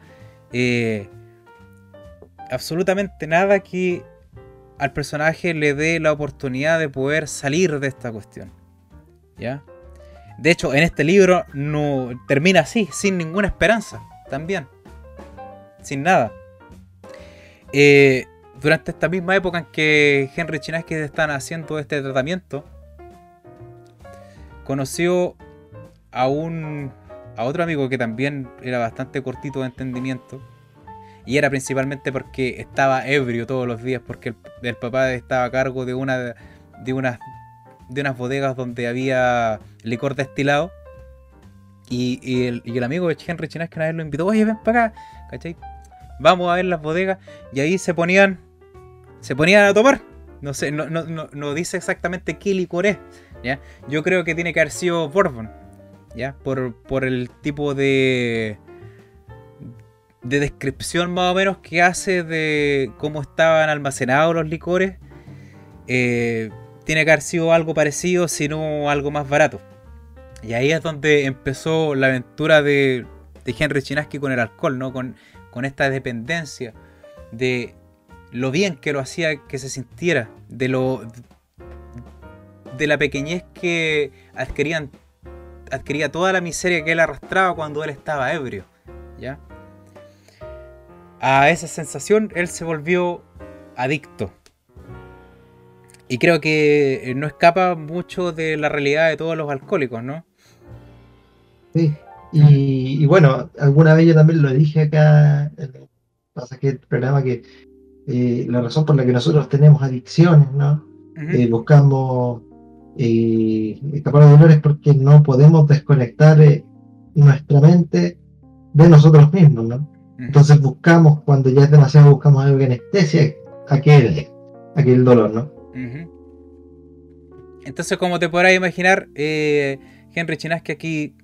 Eh, absolutamente nada que al personaje le dé la oportunidad de poder salir de esta cuestión. ¿Ya? De hecho, en este libro no termina así, sin ninguna esperanza, también. Sin nada. Eh, durante esta misma época en que Henry Chinaski están haciendo este tratamiento, conoció a un a otro amigo que también era bastante cortito de entendimiento, y era principalmente porque estaba ebrio todos los días, porque el, papá estaba a cargo de una de unas de unas bodegas donde había licor destilado. Y, el, amigo de Henry Chinas que una vez lo invitó, oye, ven para acá, ¿cachai? Vamos a ver las bodegas. Y ahí se ponían. Se ponían a tomar. No sé, no, no, no, dice exactamente qué licor es. ¿ya? Yo creo que tiene que haber sido Bourbon. Por, el tipo de de descripción más o menos que hace de cómo estaban almacenados los licores, eh, tiene que haber sido algo parecido, sino algo más barato. Y ahí es donde empezó la aventura de, Henry Chinaski con el alcohol, ¿no? Con, con esta dependencia, de lo bien que lo hacía que se sintiera, de lo de la pequeñez que adquirían adquiría toda la miseria que él arrastraba cuando él estaba ebrio, ¿ya? a esa sensación él se volvió adicto. Y creo que no escapa mucho de la realidad de todos los alcohólicos, ¿no? Sí, y, bueno, alguna vez yo también lo dije acá, en el programa, que eh, la razón por la que nosotros tenemos adicciones, ¿no? Eh, buscamos eh, escapar de dolor es porque no podemos desconectar nuestra mente de nosotros mismos, ¿no? Entonces buscamos, cuando ya es demasiado, buscamos algo que anestesia aquel, aquel dolor, ¿no? Entonces, como te podrás imaginar, eh, Henry Chinaski aquí,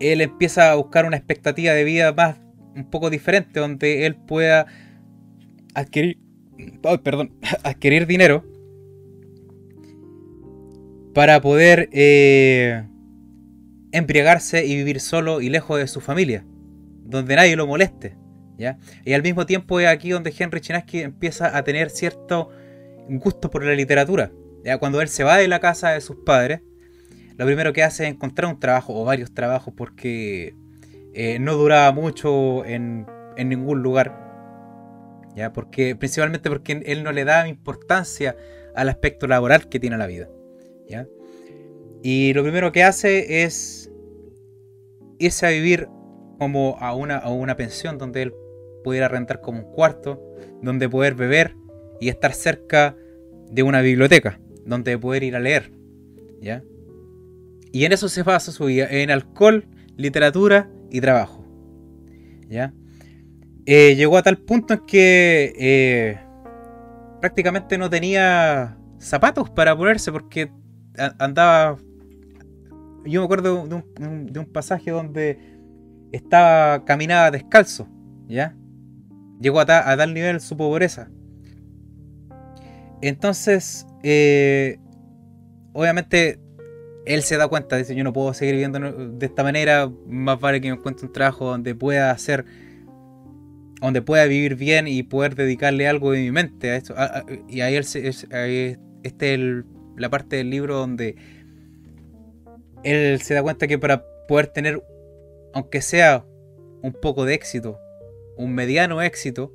él empieza a buscar una expectativa de vida más, un poco diferente, donde él pueda adquirir, perdón, adquirir dinero para poder eh, embriagarse y vivir solo y lejos de su familia donde nadie lo moleste. ¿ya? Y al mismo tiempo es aquí donde Henry Chinaski empieza a tener cierto gusto por la literatura. ¿ya? Cuando él se va de la casa de sus padres, lo primero que hace es encontrar un trabajo o varios trabajos porque eh, no duraba mucho en, en ningún lugar. ¿ya? Porque, principalmente porque él no le da importancia al aspecto laboral que tiene la vida. Y lo primero que hace es irse a vivir como a una, a una pensión donde él pudiera rentar como un cuarto, donde poder beber y estar cerca de una biblioteca, donde poder ir a leer. ¿Ya? Y en eso se basa su vida, en alcohol, literatura y trabajo. ¿Ya? Eh, llegó a tal punto en que eh, prácticamente no tenía zapatos para ponerse porque andaba... Yo me acuerdo de un, de un pasaje donde estaba caminaba descalzo, ¿ya? Llegó a, tal nivel su pobreza. Entonces, eh, obviamente, él se da cuenta, dice, yo no puedo seguir viviendo de esta manera, más vale que me encuentre un trabajo donde pueda hacer, donde pueda vivir bien y poder dedicarle algo de mi mente a esto. y ahí, él este es la parte del libro donde él se da cuenta que para poder tener, aunque sea un poco de éxito, un mediano éxito,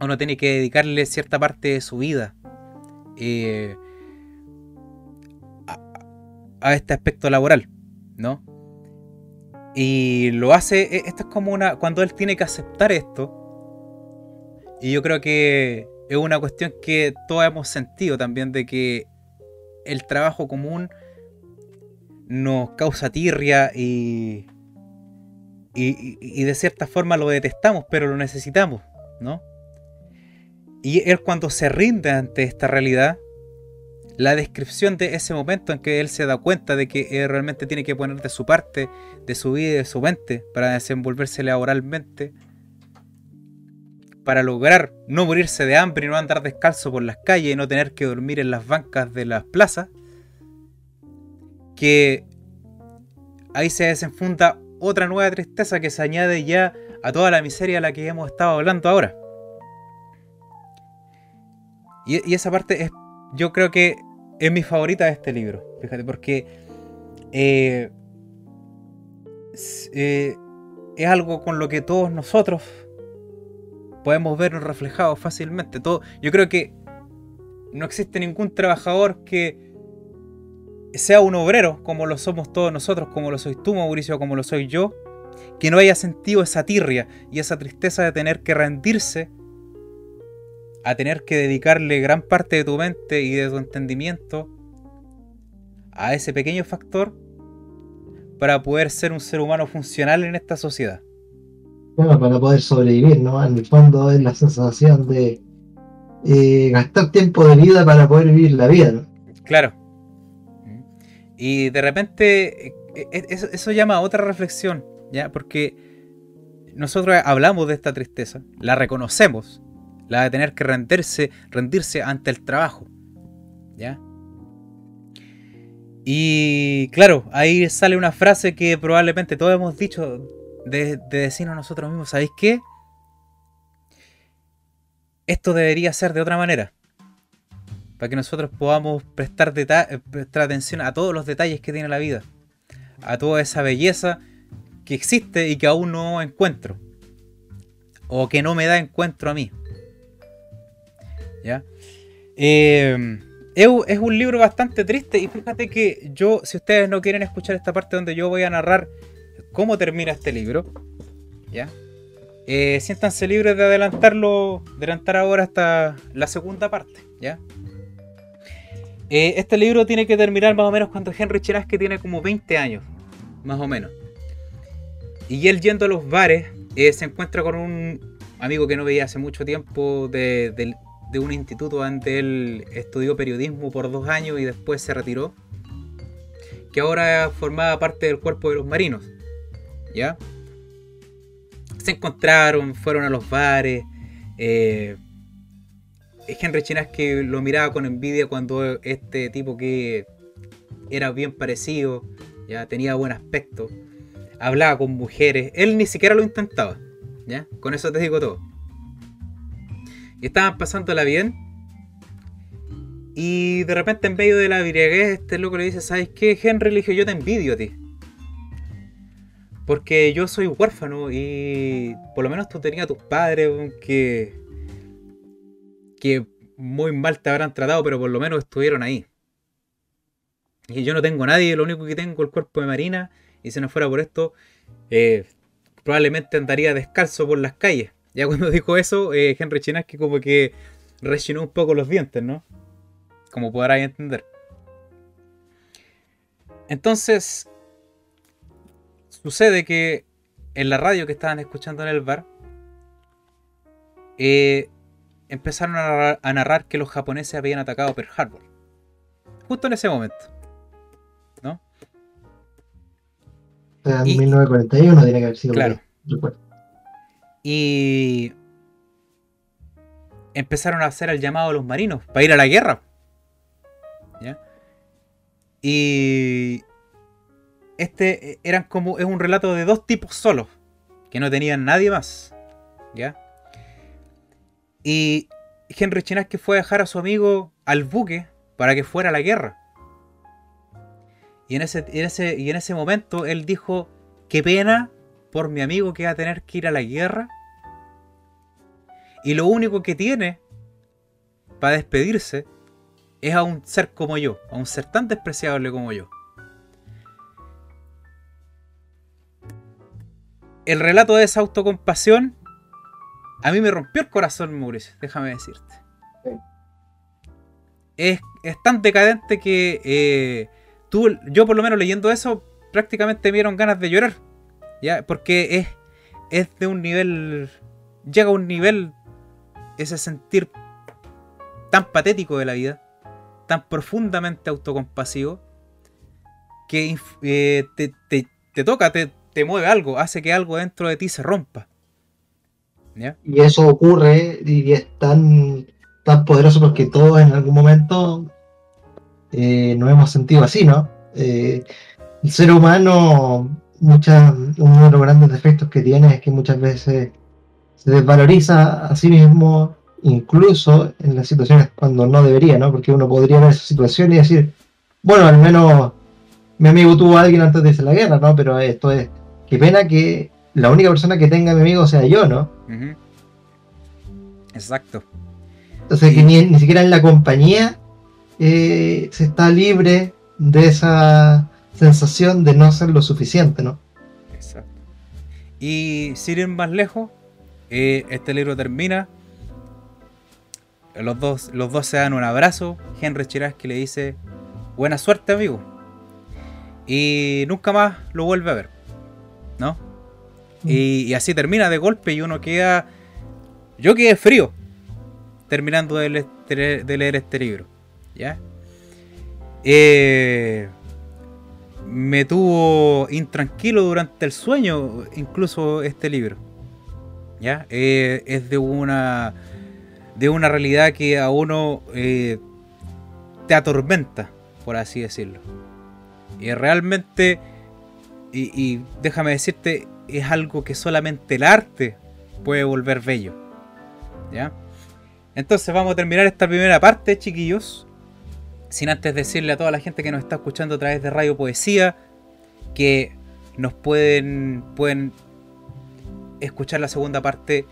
uno tiene que dedicarle cierta parte de su vida eh, a, este aspecto laboral, ¿no? Y lo hace, e, esto es como una, cuando él tiene que aceptar esto, y yo creo que es una cuestión que todos hemos sentido también de que el trabajo común nos causa tirria y, y, de cierta forma lo detestamos, pero lo necesitamos, ¿no? Y él cuando se rinde ante esta realidad, la descripción de ese momento en que él se da cuenta de que él realmente tiene que poner de su parte, de su vida de su mente para desenvolverse laboralmente, para lograr no morirse de hambre y no andar descalzo por las calles y no tener que dormir en las bancas de las plazas, que ahí se desenfunda otra nueva tristeza que se añade ya a toda la miseria a la que hemos estado hablando ahora. Y, esa parte es, yo creo que es mi favorita de este libro, fíjate, porque eh, eh, es algo con lo que todos nosotros podemos vernos reflejados fácilmente. Todo, yo creo que no existe ningún trabajador que sea un obrero, como lo somos todos nosotros, como lo sois tú, Mauricio, como lo soy yo, que no haya sentido esa tirria y esa tristeza de tener que rendirse, a tener que dedicarle gran parte de tu mente y de tu entendimiento a ese pequeño factor para poder ser un ser humano funcional en esta sociedad. Para poder sobrevivir, ¿no? En el fondo es la sensación de eh, gastar tiempo de vida para poder vivir la vida, ¿no? Claro, y de repente eh, eh, eso, llama a otra reflexión, ¿ya? Porque nosotros hablamos de esta tristeza, la reconocemos, la de tener que rendirse, rendirse ante el trabajo, ¿ya? Y claro, ahí sale una frase que probablemente todos hemos dicho de, de decirnos nosotros mismos, ¿sabéis qué? Esto debería ser de otra manera para que nosotros podamos prestar, eh, prestar atención a todos los detalles que tiene la vida, a toda esa belleza que existe y que aún no encuentro, o que no me da encuentro a mí. ¿Ya? Eh, es un libro bastante triste y fíjate que yo, si ustedes no quieren escuchar esta parte donde yo voy a narrar cómo termina este libro, ¿ya? Eh, siéntanse libres de adelantarlo, de adelantar ahora hasta la segunda parte, ¿ya? Eh, este libro tiene que terminar más o menos cuando Henry que tiene como 20 años, más o menos. Y él yendo a los bares, eh, se encuentra con un amigo que no veía hace mucho tiempo de, un instituto donde él estudió periodismo por dos años y después se retiró. Que ahora formaba parte del cuerpo de los marinos. ¿Ya? Se encontraron, fueron a los bares. Eh, Henry que lo miraba con envidia cuando este tipo que era bien parecido, ya tenía buen aspecto, hablaba con mujeres, él ni siquiera lo intentaba, ¿ya? Con eso te digo todo. Y estaban pasándola bien. Y de repente en medio de la viraguez, este loco le dice, ¿sabes qué? Henry le yo te envidio a ti. Porque yo soy huérfano y por lo menos tú tenías a tus padres que que muy mal te habrán tratado, pero por lo menos estuvieron ahí. Y yo no tengo nadie, lo único que tengo es el cuerpo de Marina y si no fuera por esto, eh, probablemente andaría descalzo por las calles. Ya cuando dijo eso, eh, Henry Chinaski como que rechinó un poco los dientes, ¿no? Como podrás entender. Entonces, sucede que en la radio que estaban escuchando en el bar, eh, empezaron a narrar, que los japoneses habían atacado Pearl Harbor. Justo en ese momento. ¿No? En 1941 tiene que haber sido. Claro. Y empezaron a hacer el llamado a los marinos para ir a la guerra. ¿Ya? Y este eran como es un relato de dos tipos solos que no tenían nadie más, ¿ya? Y Henry Chinaski fue a dejar a su amigo al buque para que fuera a la guerra. Y en ese, ese, y en ese momento él dijo, qué pena por mi amigo que va a tener que ir a la guerra. Y lo único que tiene para despedirse es a un ser como yo, a un ser tan despreciable como yo. El relato de esa autocompasión a mí me rompió el corazón, Mauricio, déjame decirte. Es, tan decadente que eh, tú, yo por lo menos leyendo eso, prácticamente me dieron ganas de llorar. ¿ya? Porque es, es de un nivel, llega a un nivel, ese sentir tan patético de la vida, tan profundamente autocompasivo, que eh, te, toca, te, te mueve algo, hace que algo dentro de ti se rompa. Y eso ocurre y es tan, tan poderoso porque todos en algún momento eh, nos hemos sentido así, ¿no? Eh, el ser humano, uno de los grandes defectos que tiene es que muchas veces se desvaloriza a sí mismo, incluso en las situaciones cuando no debería, ¿no? Porque uno podría ver esa situación y decir, bueno, al menos mi amigo tuvo a alguien antes de irse la guerra, ¿no? Pero esto es, qué pena que la única persona que tenga a mi amigo sea yo, ¿no? Exacto. Entonces, que ni, siquiera en la compañía eh, se está libre de esa sensación de no ser lo suficiente, ¿no? Exacto. Y sin ir más lejos, eh, este libro termina. Los dos, los dos se dan un abrazo. Henry Chiraski le dice: Buena suerte, amigo. Y nunca más lo vuelve a ver. ¿No? Mm. Y, así termina de golpe y uno queda. Yo quedé frío terminando de leer, este libro. ¿Ya? Eh, me tuvo intranquilo durante el sueño, incluso este libro. ¿Ya? Eh, es de una. de una realidad que a uno eh, te atormenta, por así decirlo. Y realmente. Y déjame decirte, es algo que solamente el arte puede volver bello. ¿Ya? Entonces vamos a terminar esta primera parte, chiquillos. Sin antes decirle a toda la gente que nos está escuchando a través de Radio Poesía que nos pueden, pueden escuchar la segunda parte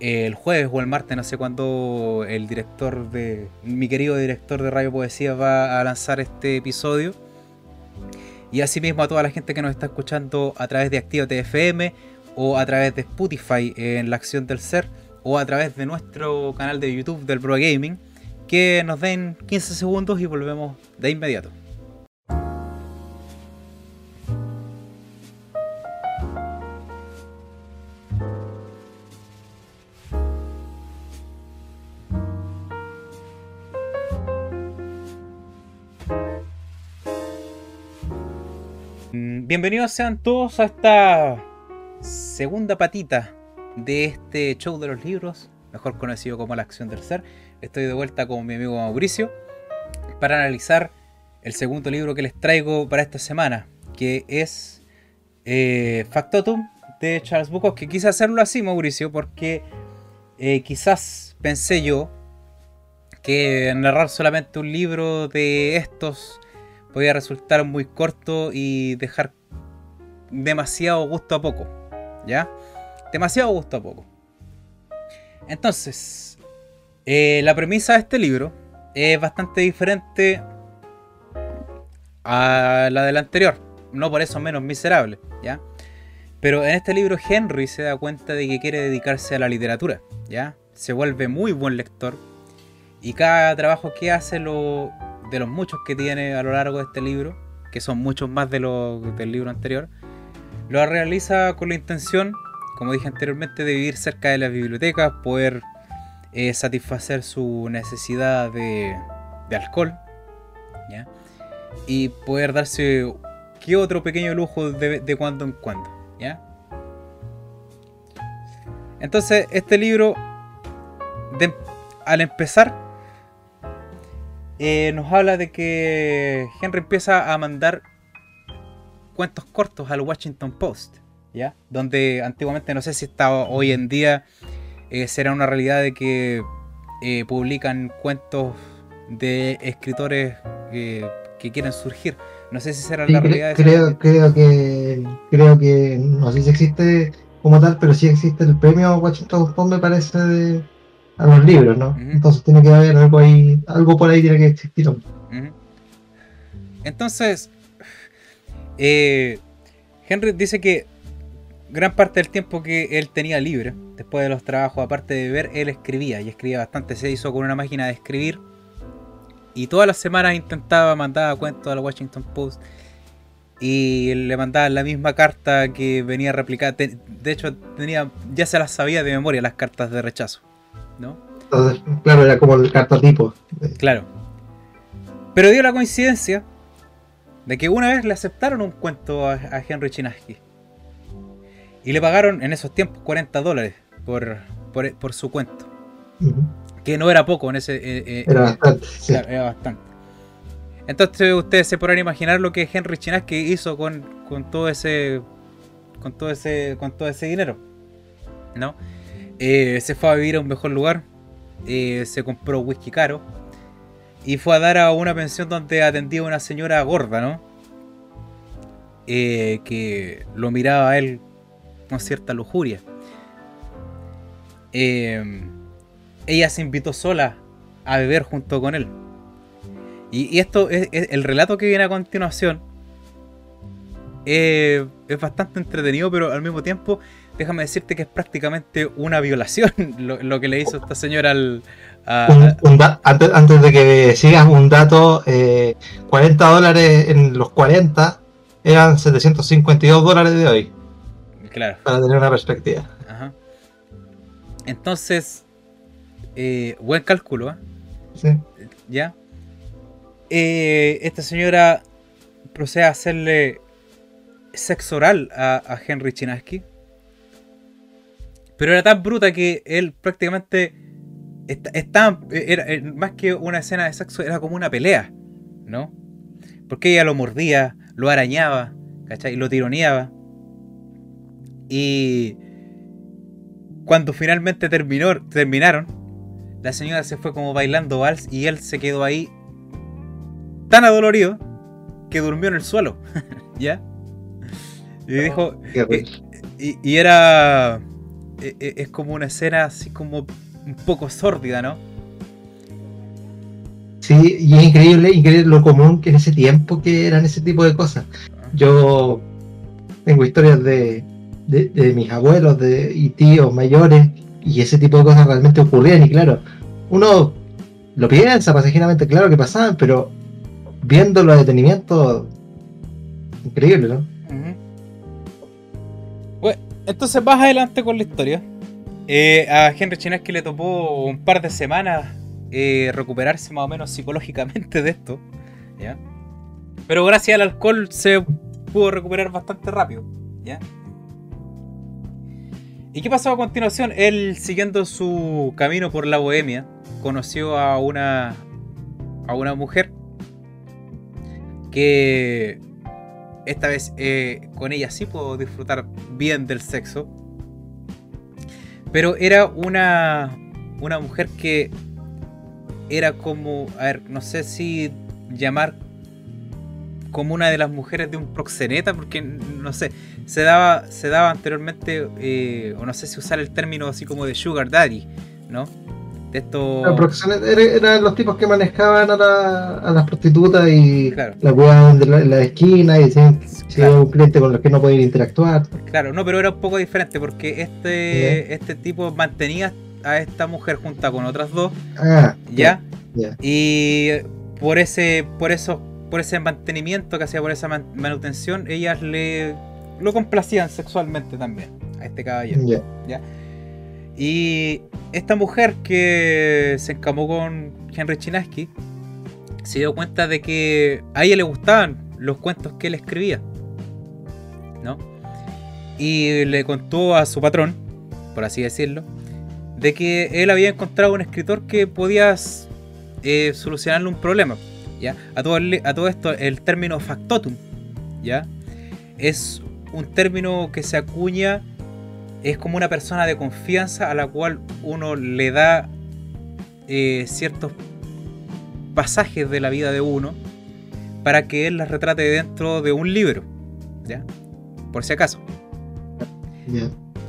el jueves o el martes, no sé cuándo el director de. mi querido director de Radio Poesía va a lanzar este episodio. Y asimismo a toda la gente que nos está escuchando a través de Activa TFM o a través de Spotify en la acción del ser o a través de nuestro canal de YouTube del Pro Gaming, que nos den 15 segundos y volvemos de inmediato. Bienvenidos sean todos a esta segunda patita de este show de los libros, mejor conocido como La Acción del Ser. Estoy de vuelta con mi amigo Mauricio para analizar el segundo libro que les traigo para esta semana, que es eh, Factotum de Charles Bukowski. Quise hacerlo así, Mauricio, porque eh, quizás pensé yo que narrar solamente un libro de estos podía resultar muy corto y dejar demasiado gusto a poco. ¿Ya? Demasiado gusto a poco. Entonces, eh, la premisa de este libro es bastante diferente a la del anterior. no por eso menos miserable, ¿ya? Pero en este libro Henry se da cuenta de que quiere dedicarse a la literatura, ¿ya? Se vuelve muy buen lector y cada trabajo que hace, lo, de los muchos que tiene a lo largo de este libro, que son muchos más de los del libro anterior, lo realiza con la intención, como dije anteriormente, de vivir cerca de las bibliotecas, poder eh, satisfacer su necesidad de, de alcohol, ¿ya? y poder darse que otro pequeño lujo de, de cuando en cuando. ¿ya? Entonces, este libro, al empezar, eh, nos habla de que Henry empieza a mandar cuentos cortos al Washington Post, ¿ya? Donde antiguamente, no sé si está hoy en día, eh, será una realidad de que eh, publican cuentos de escritores que quieren surgir. No sé si será la realidad. Creo, creo que creo que no sé si existe como tal, pero sí existe el premio Washington Post me parece de, a los libros, ¿no? Entonces tiene que haber algo ahí, algo por ahí tiene que existir. Entonces, eh, Henry dice que gran parte del tiempo que él tenía libre, después de los trabajos, aparte de ver, él escribía y escribía bastante. Se hizo con una máquina de escribir y todas las semanas intentaba mandar cuentos a la Washington Post. Y le mandaba la misma carta que venía replicada. De hecho, tenía ya se las sabía de memoria las cartas de rechazo. ¿No? claro, era como el cartotipo. Claro. Pero dio la coincidencia de que una vez le aceptaron un cuento a, Henry Chinaski. Y le pagaron en esos tiempos 40 dólares por, por, su cuento que no era poco en ese. Eh, eh, era bastante. era bastante. Entonces ustedes se podrán imaginar lo que Henry Chinaski hizo con, con todo ese. con todo ese. con todo ese dinero. ¿No? Eh, se fue a vivir a un mejor lugar. se compró whisky caro. Y fue a dar a una pensión donde atendía a una señora gorda, ¿no? que lo miraba a él con cierta lujuria. Eh, ella se invitó sola a beber junto con él. Y, esto es, el relato que viene a continuación. es bastante entretenido, pero al mismo tiempo, déjame decirte que es prácticamente una violación lo, que le hizo esta señora al. antes, de que sigas un dato, 40 eh, dólares en los 40 eran 752 dólares de hoy. Claro. Para tener una perspectiva. Ajá. Entonces, eh, buen cálculo, ¿eh? Sí. ¿Ya? Eh, esta señora procede a hacerle sexo oral a, Henry Chinaski. Pero era tan bruta que él prácticamente estaba, era, más que una escena de sexo, era como una pelea, ¿no? Porque ella lo mordía, lo arañaba, ¿cachai? Y lo tironeaba. Y cuando finalmente terminó, terminaron, la señora se fue como bailando vals y él se quedó ahí tan adolorido que durmió en el suelo. ¿Ya? Y dijo. Eh, y, era. Eh, eh, es como una escena así como un poco sórdida, ¿no? Sí, y es increíble, increíble lo común que en ese tiempo que eran ese tipo de cosas. Yo tengo historias de, de mis abuelos de, y tíos mayores y ese tipo de cosas realmente ocurrían y claro, uno lo piensa pasajiramente, claro que pasaban, pero viéndolo a detenimiento, increíble, ¿no? Entonces vas adelante con la historia. Eh, a Henry Chinaski le topó un par de semanas eh, recuperarse más o menos psicológicamente de esto. ¿ya? Pero gracias al alcohol se pudo recuperar bastante rápido. ¿ya? ¿Y qué pasó a continuación? Él, siguiendo su camino por la bohemia, conoció a una, a una mujer que esta vez eh, con ella sí pudo disfrutar bien del sexo. Pero era una, una mujer que era como, a ver, no sé si llamar como una de las mujeres de un proxeneta, porque no sé, se daba, se daba anteriormente, eh, o no sé si usar el término así como de sugar daddy, ¿no? De estos... eran, los tipos que manejaban a, las prostitutas y la cuidaban de la, esquina y si, un cliente con los que no podían interactuar. Claro, no, pero era un poco diferente porque este, este tipo mantenía a esta mujer junta con otras dos. Ah, ¿Ya? Y por ese, por eso, por ese mantenimiento que hacía por esa manutención, ellas le lo complacían sexualmente también a este caballero. ¿ya? Y esta mujer que se encamó con Henry Chinaski se dio cuenta de que a ella le gustaban los cuentos que él escribía. ¿No? Y le contó a su patrón, por así decirlo, de que él había encontrado un escritor que podía eh, solucionarle un problema. ¿ya? A, todo esto, el término factotum ¿ya? es un término que se acuña es como una persona de confianza a la cual uno le da eh, ciertos pasajes de la vida de uno para que él las retrate dentro de un libro, ¿ya? Por si acaso.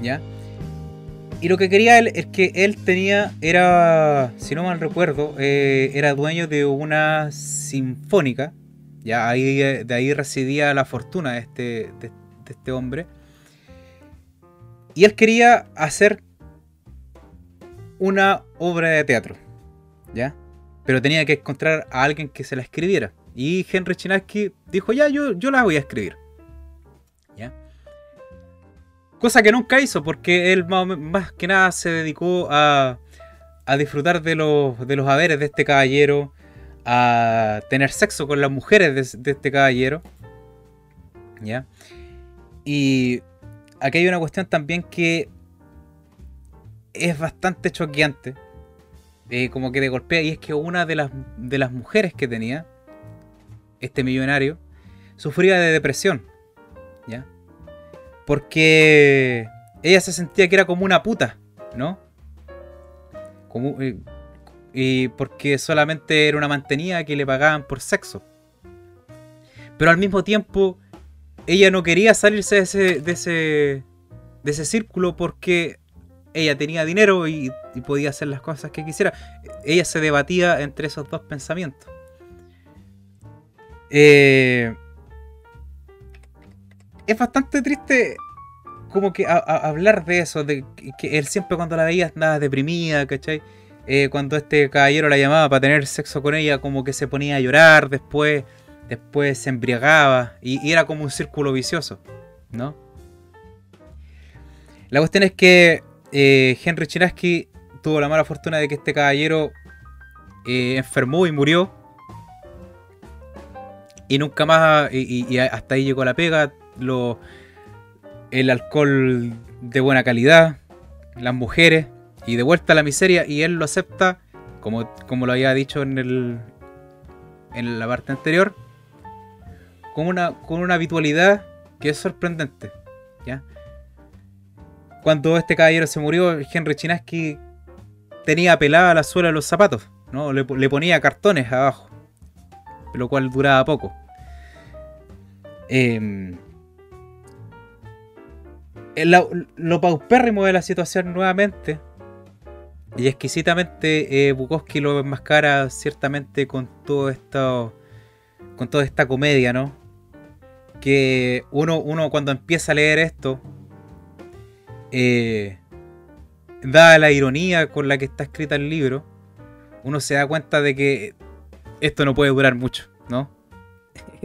¿Ya? Y lo que quería él es que él tenía, era, si no mal recuerdo, eh, era dueño de una sinfónica, ya ahí, de ahí residía la fortuna de este, de este hombre y él quería hacer una obra de teatro, ¿ya? Pero tenía que encontrar a alguien que se la escribiera. Y Henry Chinaski dijo, ya, yo, yo la voy a escribir. ¿Ya? Cosa que nunca hizo, porque él más, que nada se dedicó a, a disfrutar de los, de los haberes de este caballero, a tener sexo con las mujeres de, de este caballero. ¿Ya? Y aquí hay una cuestión también que es bastante choqueante. Eh, como que de golpea. Y es que una de las, de las mujeres que tenía, este millonario, sufría de depresión. ¿Ya? Porque ella se sentía que era como una puta, ¿no? Como, eh, y porque solamente era una mantenida que le pagaban por sexo. Pero al mismo tiempo ella no quería salirse de ese, de ese, de ese círculo porque ella tenía dinero y, podía hacer las cosas que quisiera. Ella se debatía entre esos dos pensamientos. Eh, es bastante triste como que hablar de eso, de que, él siempre cuando la veía andaba deprimida, ¿cachai? Eh, cuando este caballero la llamaba para tener sexo con ella, como que se ponía a llorar después después se embriagaba y, era como un círculo vicioso, ¿no? La cuestión es que eh, Henry Chinaski tuvo la mala fortuna de que este caballero eh, enfermó y murió. Y nunca más, y, hasta ahí llegó la pega, lo, el alcohol de buena calidad, las mujeres, y de vuelta a la miseria, y él lo acepta, como, como lo había dicho en, el, en la parte anterior, con una, con una habitualidad que es sorprendente. ¿ya? Cuando este caballero se murió, Henry Chinaski tenía pelada la suela de los zapatos, ¿no? Le, ponía cartones abajo, lo cual duraba poco. Em, lo paupérrimo de la situación nuevamente y exquisitamente eh, Bukowski lo enmascara ciertamente con todo esto con toda esta comedia, ¿no? Que uno, uno cuando empieza a leer esto, eh, dada la ironía con la que está escrita el libro, uno se da cuenta de que esto no puede durar mucho, ¿no?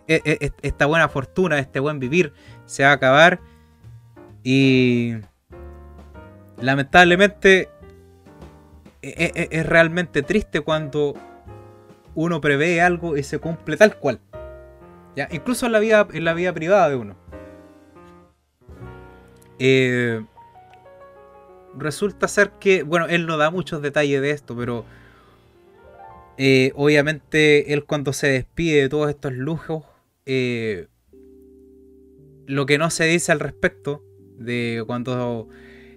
E, e, e, esta buena fortuna, este buen vivir, se va a acabar y lamentablemente es realmente triste cuando uno prevé algo y se cumple tal cual. Incluso en la vida, en la vida privada de uno. Eh, resulta ser que, bueno, él no da muchos detalles de esto, pero eh, obviamente él cuando se despide de todos estos lujos, eh, lo que no se dice al respecto de cuando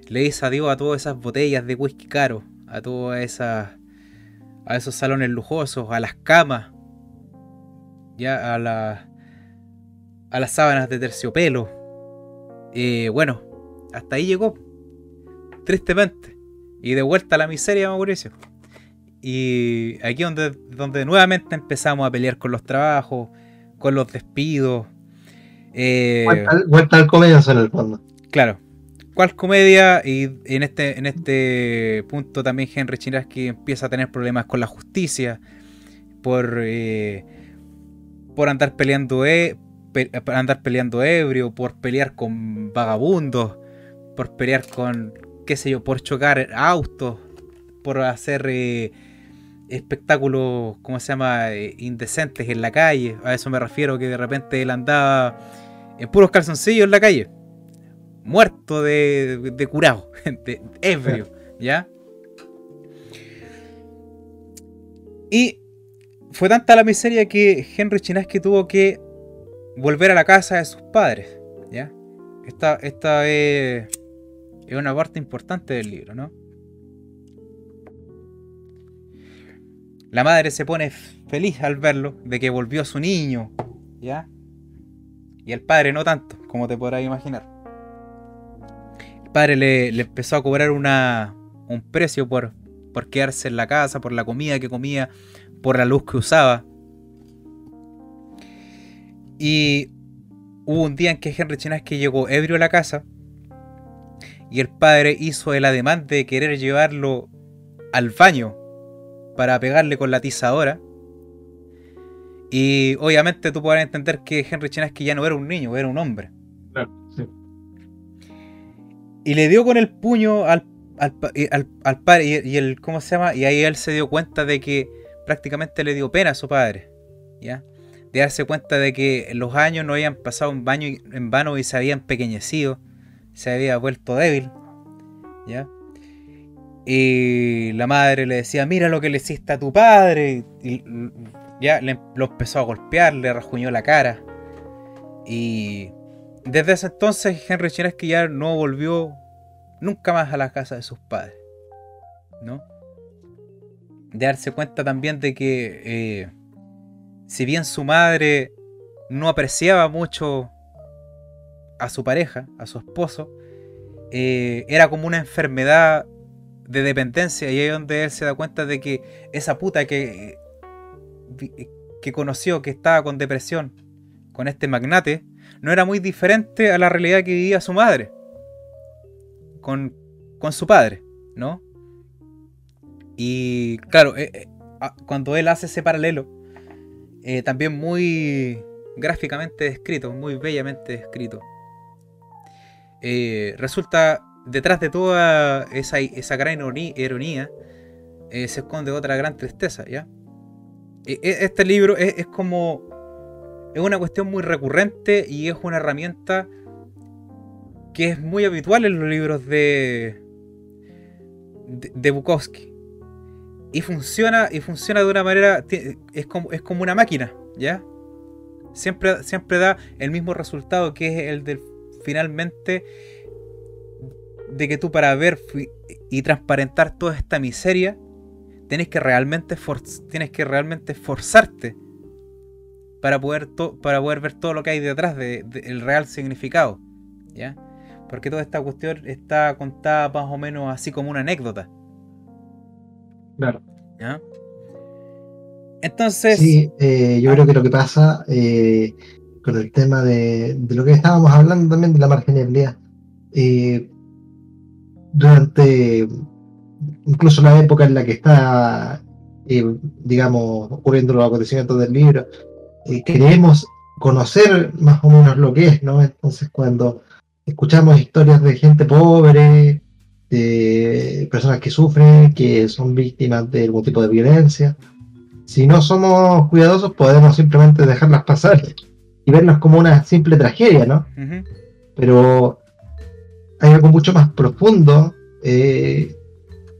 le dice adiós a todas esas botellas de whisky caro, a todas esas, a esos salones lujosos, a las camas, ya a, la, a las sábanas de terciopelo. Eh, bueno, hasta ahí llegó. Tristemente. Y de vuelta a la miseria, Mauricio. Y aquí donde, donde nuevamente empezamos a pelear con los trabajos, con los despidos. Eh, vuelta, al comienzo en el fondo. Claro. ¿Cuál comedia? Y en este, en este punto también Henry Chinaski empieza a tener problemas con la justicia por, eh, por andar peleando e, andar peleando ebrio, por pelear con vagabundos, por pelear con, qué sé yo, por chocar autos, por hacer eh, espectáculos, ¿cómo se llama?, eh, indecentes en la calle. A eso me refiero que de repente él andaba en puros calzoncillos en la calle, muerto de, de curado, de ebrio, ¿ya? Y fue tanta la miseria que Henry Chinaski tuvo que volver a la casa de sus padres, ¿ya? Esta, esta es, una parte importante del libro, ¿no? La madre se pone feliz al verlo, de que volvió su niño, ¿ya? Y el padre no tanto, como te podrás imaginar. El padre le, empezó a cobrar una, un precio por, por quedarse en la casa, por la comida que comía, por la luz que usaba. Y hubo un día en que Henry Chinaski llegó ebrio a la casa y el padre hizo el ademán de querer llevarlo al baño para pegarle con la tizadora. Y obviamente tú podrás entender que Henry Chinaski ya no era un niño, era un hombre. Claro, sí. Y le dio con el puño al, al, padre y, el, ¿cómo se llama? Y ahí él se dio cuenta de que prácticamente le dio pena a su padre. ¿Ya? De darse cuenta de que los años no habían pasado en, baño, en vano y se habían pequeñecido, se había vuelto débil. ¿Ya? Y la madre le decía, mira lo que le hiciste a tu padre. Y ya le, lo empezó a golpear, le rajuñó la cara. Y desde ese entonces Henry Chinesky ya no volvió nunca más a la casa de sus padres. ¿No? De darse cuenta también de que eh, si bien su madre no apreciaba mucho a su pareja, a su esposo, eh, era como una enfermedad de dependencia y ahí es donde él se da cuenta de que esa puta que, que conoció, que estaba con depresión, con este magnate, no era muy diferente a la realidad que vivía su madre, con, con su padre, ¿no? Y claro, eh, eh, cuando él hace ese paralelo, eh, también muy gráficamente descrito, muy bellamente descrito, resulta detrás de toda esa, esa gran ironía, se esconde otra gran tristeza, ¿ya? E, e, este libro es, es, como. Es una cuestión muy recurrente y es una herramienta que es muy habitual en los libros de. de, Bukowski. Y funciona, y funciona de una manera. Es como, es como una máquina, ¿ya? Siempre, siempre da el mismo resultado que es el del finalmente de que tú para ver y transparentar toda esta miseria tienes que realmente, tienes que realmente esforzarte para poder, para poder ver todo lo que hay detrás del de, real significado. ¿Ya? Porque toda esta cuestión está contada más o menos así como una anécdota. Claro. ¿Ya? Entonces. Sí, eh, yo creo que lo que pasa eh, con el tema de, de, lo que estábamos hablando también de la marginalidad. Eh, durante incluso la época en la que está, eh, digamos, ocurriendo los acontecimientos del libro, eh, queremos conocer más o menos lo que es, ¿no? Entonces cuando escuchamos historias de gente pobre, de personas que sufren, que son víctimas de algún tipo de violencia, si no somos cuidadosos podemos simplemente dejarlas pasar y verlas como una simple tragedia, ¿no? Pero hay algo mucho más profundo eh,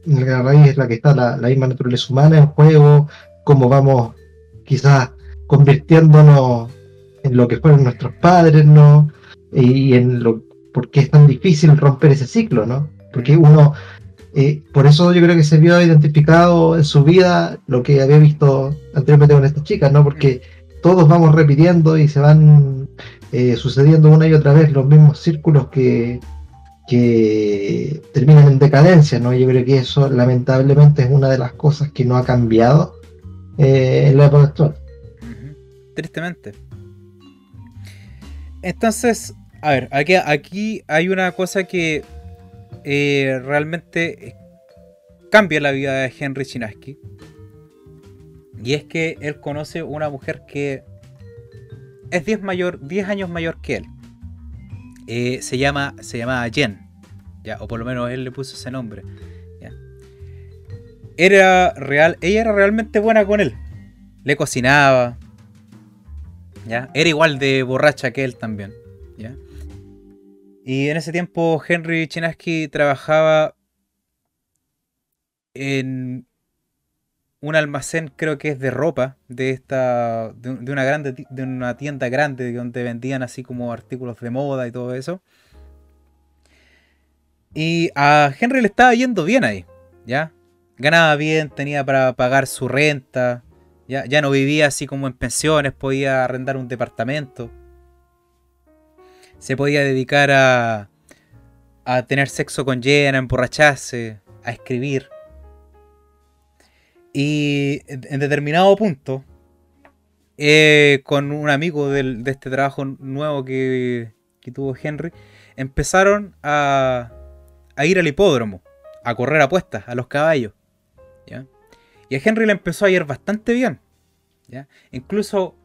la raíz es la que está la, misma naturaleza humana en juego, cómo vamos quizás convirtiéndonos en lo que fueron nuestros padres, ¿no? Y en lo por qué es tan difícil romper ese ciclo, ¿no? Porque uno, eh, por eso yo creo que se vio identificado en su vida lo que había visto anteriormente con estas chicas, ¿no? Porque todos vamos repitiendo y se van eh, sucediendo una y otra vez los mismos círculos que, que terminan en decadencia, ¿no? Yo creo que eso lamentablemente es una de las cosas que no ha cambiado eh, en la época actual. Tristemente. Entonces, a ver, aquí, aquí hay una cosa que eh, realmente cambia la vida de Henry Chinaski. Y es que él conoce una mujer que es 10, mayor, 10 años mayor que él. Eh, se llama se llamaba Jen, ¿ya? o por lo menos él le puso ese nombre. Era real, ella era realmente buena con él. Le cocinaba, ¿ya? Era igual de borracha que él también, ¿ya? Y en ese tiempo Henry Chinaski trabajaba en un almacén, creo que es de ropa, de esta de, una grande de una tienda grande donde vendían así como artículos de moda y todo eso. Y a Henry le estaba yendo bien ahí, ¿ya? Ganaba bien, tenía para pagar su renta, ya, ya no vivía así como en pensiones, podía arrendar un departamento. Se podía dedicar a, a tener sexo con Jen, a emborracharse, a escribir. Y en determinado punto, eh, con un amigo de este trabajo nuevo que, tuvo Henry, empezaron a, ir al hipódromo, a correr apuestas, a los caballos. Y a Henry le empezó a ir bastante bien. Incluso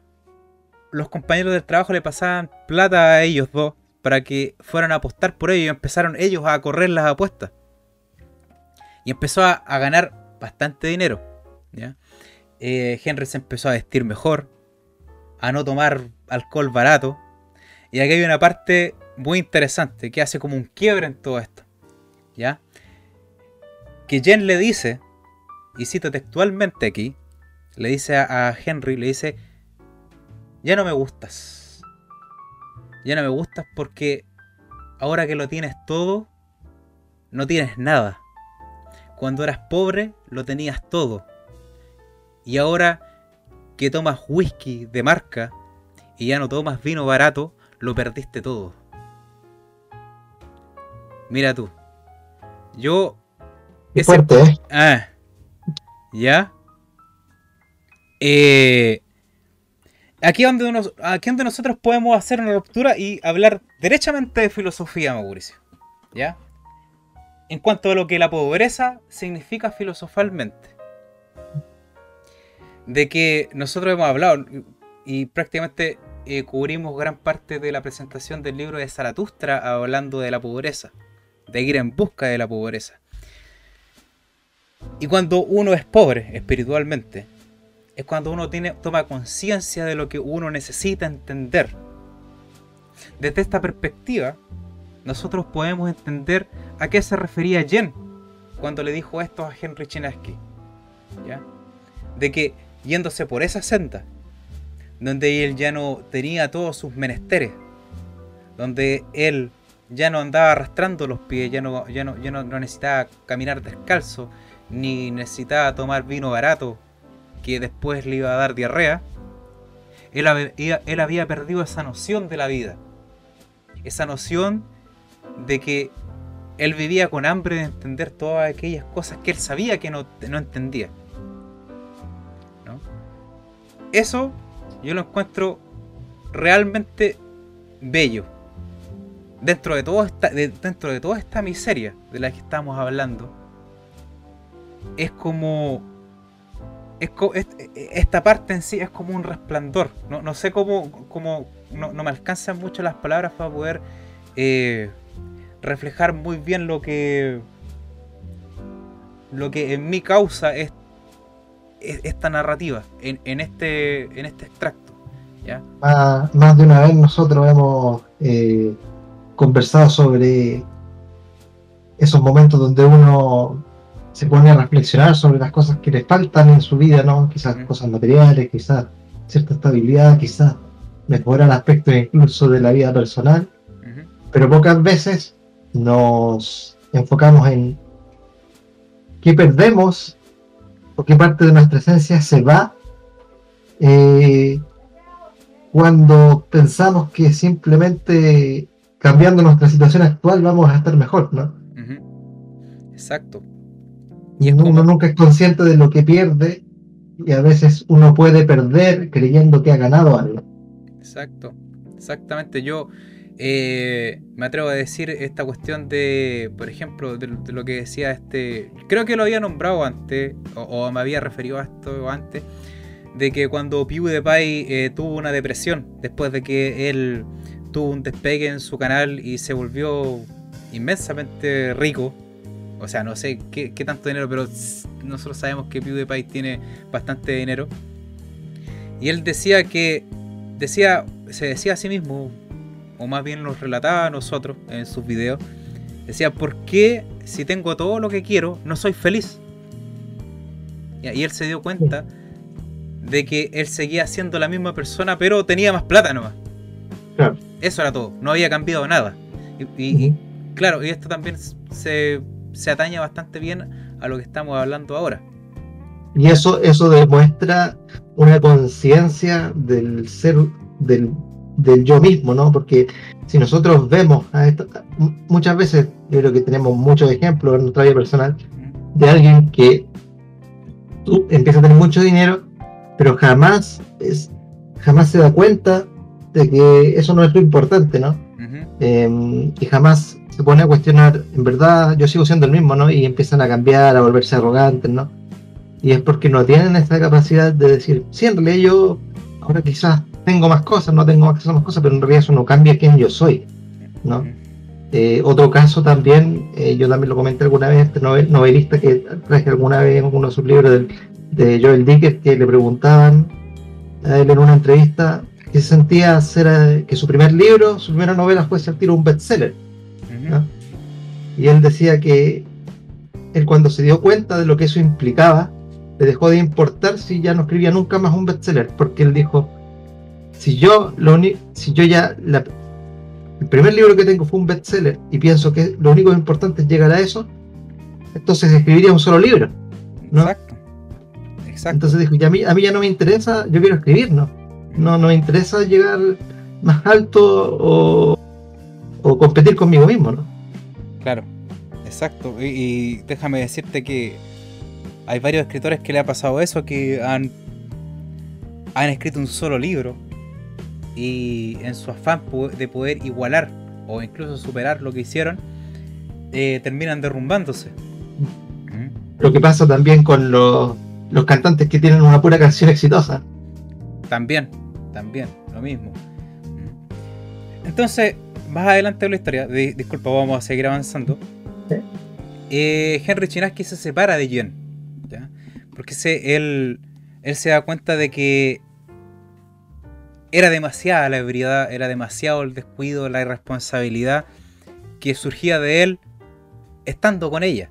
los compañeros del trabajo le pasaban plata a ellos dos para que fueran a apostar por ellos y empezaron ellos a correr las apuestas. Y empezó a ganar bastante dinero. Eh, Henry se empezó a vestir mejor, a no tomar alcohol barato. Y aquí hay una parte muy interesante que hace como un quiebre en todo esto. ¿Ya? Que Jen le dice, y cito textualmente aquí, le dice a, Henry, le dice, ya no me gustas. Ya no me gustas porque ahora que lo tienes todo, no tienes nada. Cuando eras pobre, lo tenías todo. Y ahora que tomas whisky de marca y ya no tomas vino barato, lo perdiste todo. Mira tú. Yo. Qué fuerte, ¿eh? Ah. ¿Ya? Eh, aquí, donde aquí donde nosotros podemos hacer una ruptura y hablar derechamente de filosofía, Mauricio. ¿Ya? En cuanto a lo que la pobreza significa filosofalmente de que nosotros hemos hablado y prácticamente eh, cubrimos gran parte de la presentación del libro de Zaratustra hablando de la pobreza, de ir en busca de la pobreza. Y cuando uno es pobre espiritualmente, es cuando uno tiene, toma conciencia de lo que uno necesita entender. Desde esta perspectiva, nosotros podemos entender a qué se refería Jen cuando le dijo esto a Henry Chinaski. ¿ya? De que yéndose por esa senda, donde él ya no tenía todos sus menesteres, donde él ya no andaba arrastrando los pies, ya no, ya no, ya no, necesitaba caminar descalzo, ni necesitaba tomar vino barato que después le iba a dar diarrea, él, había perdido esa noción de la vida, esa noción de que él vivía con hambre de entender todas aquellas cosas que él sabía que no, no entendía eso yo lo encuentro realmente bello. Dentro de, esta, dentro de toda esta miseria de la que estamos hablando, es como, es, esta parte en sí es como un resplandor. No, sé cómo, cómo no, me alcanzan mucho las palabras para poder eh, reflejar muy bien lo que lo que en mi causa es esta narrativa en, este, en este extracto. ¿ya? Más, de una vez nosotros hemos eh, conversado sobre esos momentos donde uno se pone a reflexionar sobre las cosas que le faltan en su vida, ¿no? Quizás cosas materiales, quizás cierta estabilidad, quizás mejorar aspectos incluso de la vida personal, pero pocas veces nos enfocamos en qué perdemos porque parte de nuestra esencia se va eh, cuando pensamos que simplemente cambiando nuestra situación actual vamos a estar mejor, ¿no? Exacto. Y uno nunca es consciente de lo que pierde y a veces uno puede perder creyendo que ha ganado algo. Exacto, exactamente. Yo eh, me atrevo a decir esta cuestión de, por ejemplo, de, lo que decía este, creo que lo había nombrado antes, o, me había referido a esto antes, de que cuando PewDiePie eh, tuvo una depresión, después de que él tuvo un despegue en su canal y se volvió inmensamente rico, o sea, no sé qué, tanto dinero, pero nosotros sabemos que PewDiePie tiene bastante dinero. Y él decía que, decía, se decía a sí mismo, o más bien nos relataba a nosotros en sus videos, decía, ¿por qué si tengo todo lo que quiero no soy feliz? Y él se dio cuenta de que él seguía siendo la misma persona, pero tenía más plata nomás. Eso era todo, no había cambiado nada. Y, claro, y esto también se, se atañe bastante bien a lo que estamos hablando ahora. Y eso, eso demuestra una conciencia del ser, del del yo mismo, ¿no? Porque si nosotros vemos a esto, muchas veces, yo creo que tenemos muchos ejemplos en nuestra vida personal de alguien que tú empieza a tener mucho dinero, pero jamás es, jamás se da cuenta de que eso no es lo importante, ¿no? Em, y jamás se pone a cuestionar, en verdad yo sigo siendo el mismo, ¿no? Y empiezan a cambiar, a volverse arrogantes, ¿no? Y es porque no tienen esta capacidad de decir, sí, en realidad yo ahora quizás tengo más cosas, no tengo acceso a más cosas, pero en realidad eso no cambia quién yo soy, ¿no? Eh, otro caso también, eh, yo también lo comenté alguna vez, este novelista que traje alguna vez en uno de sus libros de Joel Dickens, que le preguntaban a él en una entrevista que se sentía hacer eh, que su primer libro, su primera novela fue ser un bestseller. Y él decía que él cuando se dio cuenta de lo que eso implicaba, le dejó de importar si ya no escribía nunca más un bestseller, porque él dijo, si yo, lo si yo ya, el primer libro que tengo fue un bestseller y pienso que lo único importante es llegar a eso, entonces escribiría un solo libro. ¿no? Exacto. Exacto. Entonces dijo, ya a, mí, a mí ya no me interesa, yo quiero escribir, ¿no? No, no me interesa llegar más alto o, o competir conmigo mismo, ¿no? Claro, exacto. y déjame decirte que hay varios escritores que le ha pasado eso, que han, han escrito un solo libro y en su afán de poder igualar o incluso superar lo que hicieron, eh, terminan derrumbándose. Lo que pasa también con los, cantantes que tienen una pura canción exitosa. También, también, lo mismo. Entonces, más adelante en la historia, disculpa, vamos a seguir avanzando. Eh, Henry Chinaski se separa de Jen porque se, él, él se da cuenta de que era demasiada la ebriedad, era demasiado el descuido, la irresponsabilidad que surgía de él estando con ella.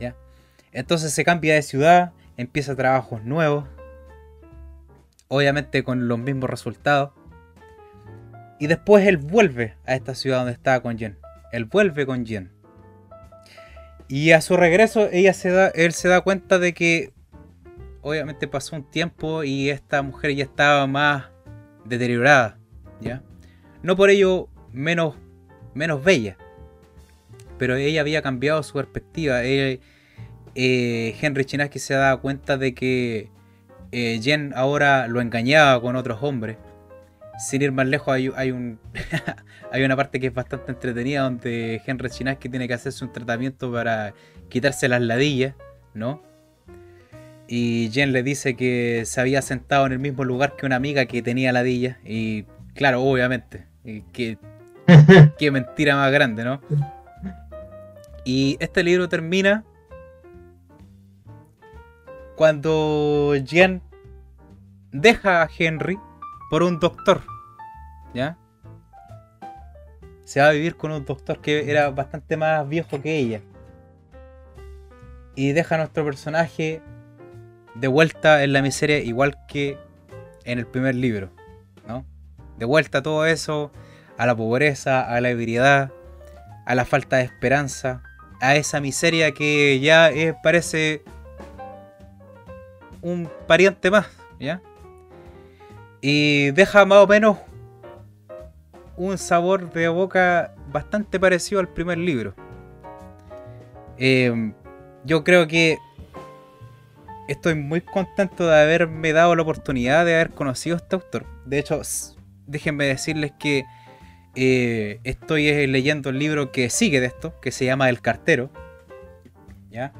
¿ya? Entonces se cambia de ciudad, empieza trabajos nuevos, obviamente con los mismos resultados. Y después él vuelve a esta ciudad donde estaba con Jen. Él vuelve con Jen. Y a su regreso, ella se da, él se da cuenta de que obviamente pasó un tiempo y esta mujer ya estaba más deteriorada, ¿ya? No por ello menos, menos bella, pero ella había cambiado su perspectiva. Eh, Henry Chinaski se da cuenta de que eh, Jen ahora lo engañaba con otros hombres sin ir más lejos, hay, un hay una parte que es bastante entretenida donde Henry Chinaski tiene que hacerse un tratamiento para quitarse las ladillas, ¿no? Y Jen le dice que se había sentado en el mismo lugar que una amiga que tenía ladillas. Y claro, obviamente, que, qué mentira más grande, ¿no? Y este libro termina cuando Jen deja a Henry por un doctor. ¿Ya? Se va a vivir con un doctor que era bastante más viejo que ella. Y deja a nuestro personaje de vuelta en la miseria igual que en el primer libro. ¿no? De vuelta a todo eso, a la pobreza, a la ebriedad, a la falta de esperanza, a esa miseria que ya parece un pariente más, ¿ya? Y deja más o menos un sabor de boca bastante parecido al primer libro. Em, yo creo que estoy muy contento de haberme dado la oportunidad de haber conocido a este autor. De hecho, déjenme decirles que eh, estoy eh, leyendo el libro que sigue de esto, que se llama El Cartero. ¿Ya?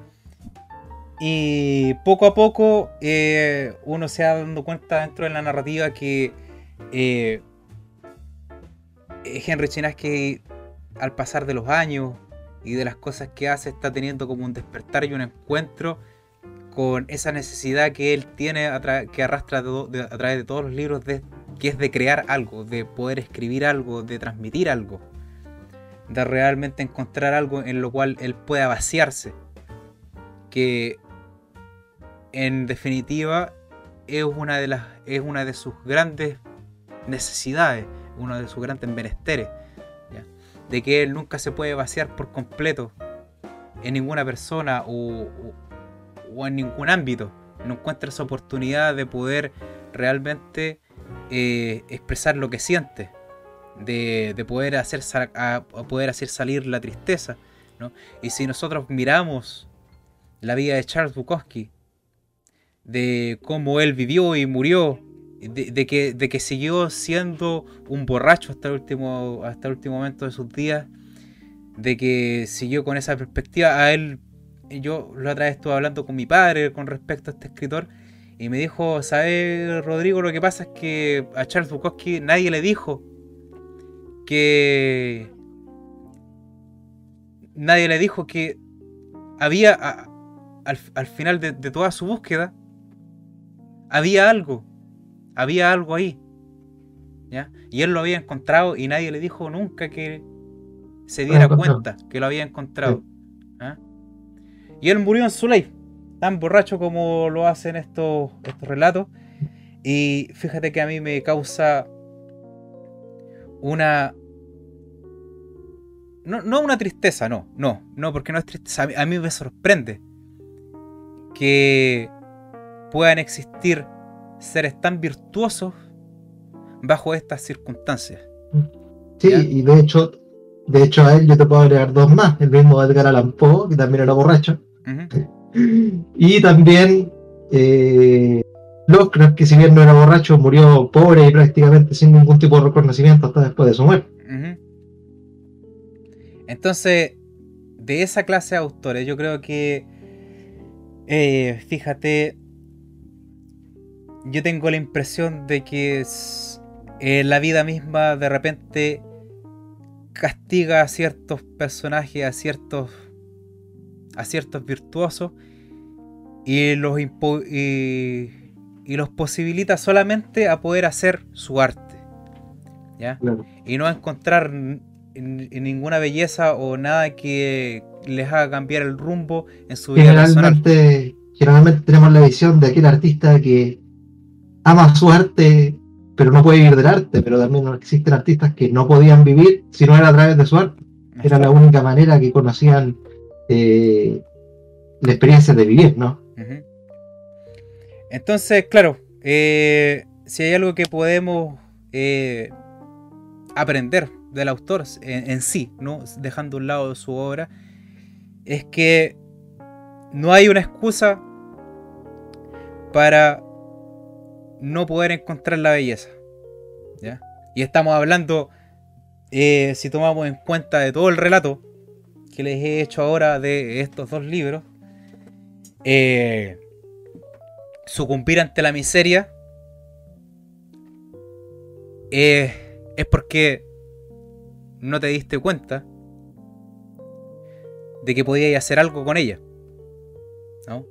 Y poco a poco eh, uno se va dando cuenta dentro de la narrativa que Henry Chinaski al pasar de los años y de las cosas que hace está teniendo como un despertar y un encuentro con esa necesidad que él tiene, que arrastra a través de todos los libros, de, que es de crear algo, de poder escribir algo, de transmitir algo, de realmente encontrar algo en lo cual él pueda vaciarse, que en definitiva es una de, las, es una de sus grandes necesidades, uno de sus grandes menesteres, de que él nunca se puede vaciar por completo en ninguna persona o, o en ningún ámbito. No encuentra esa oportunidad de poder realmente eh, expresar lo que siente, de, poder, hacer, poder hacer salir la tristeza. Y si nosotros miramos la vida de Charles Bukowski, de cómo él vivió y murió, de, que, de que siguió siendo un borracho hasta el, último, hasta último momento de sus días, de que siguió con esa perspectiva, a él yo la otra vez estuve hablando con mi padre con respecto a este escritor y me dijo, ¿sabes, Rodrigo? Lo que pasa es que a Charles Bukowski nadie le dijo que... Nadie le dijo que había, al, final de, toda su búsqueda, había algo, había algo ahí. ¿ya? Y él lo había encontrado y nadie le dijo nunca que se diera cuenta que lo había encontrado. Y él murió en su ley, tan borracho como lo hacen estos, estos relatos. Y fíjate que a mí me causa una... No, una tristeza, no, no, no, porque no es tristeza. A mí, me sorprende que puedan existir seres tan virtuosos bajo estas circunstancias. Sí, y de hecho, de hecho a él yo te puedo agregar dos más. El mismo Edgar Allan Poe, que también era borracho. Y también eh, Lovecraft, que si bien no era borracho, murió pobre y prácticamente sin ningún tipo de reconocimiento hasta después de su muerte. Entonces, de esa clase de autores, yo creo que, eh, fíjate, yo tengo la impresión de que eh, la vida misma de repente castiga a ciertos personajes, a ciertos a ciertos virtuosos y los, y, los posibilita solamente a poder hacer su arte. ¿ya? Y no a encontrar ninguna belleza o nada que les haga cambiar el rumbo en su vida generalmente, Generalmente tenemos la visión de aquel artista que ama su arte, pero no puede vivir del arte, pero también existen artistas que no podían vivir si no era a través de su arte. Era la única manera que conocían eh, la experiencia de vivir, ¿no? Entonces, claro, eh, si hay algo que podemos eh, aprender del autor en, sí, ¿no? dejando un lado su obra, es que no hay una excusa para no poder encontrar la belleza. Y estamos hablando, si tomamos en cuenta de todo el relato, que les he hecho ahora de estos dos libros, eh, sucumbir ante la miseria es porque no te diste cuenta de que podías hacer algo con ella. ¿No?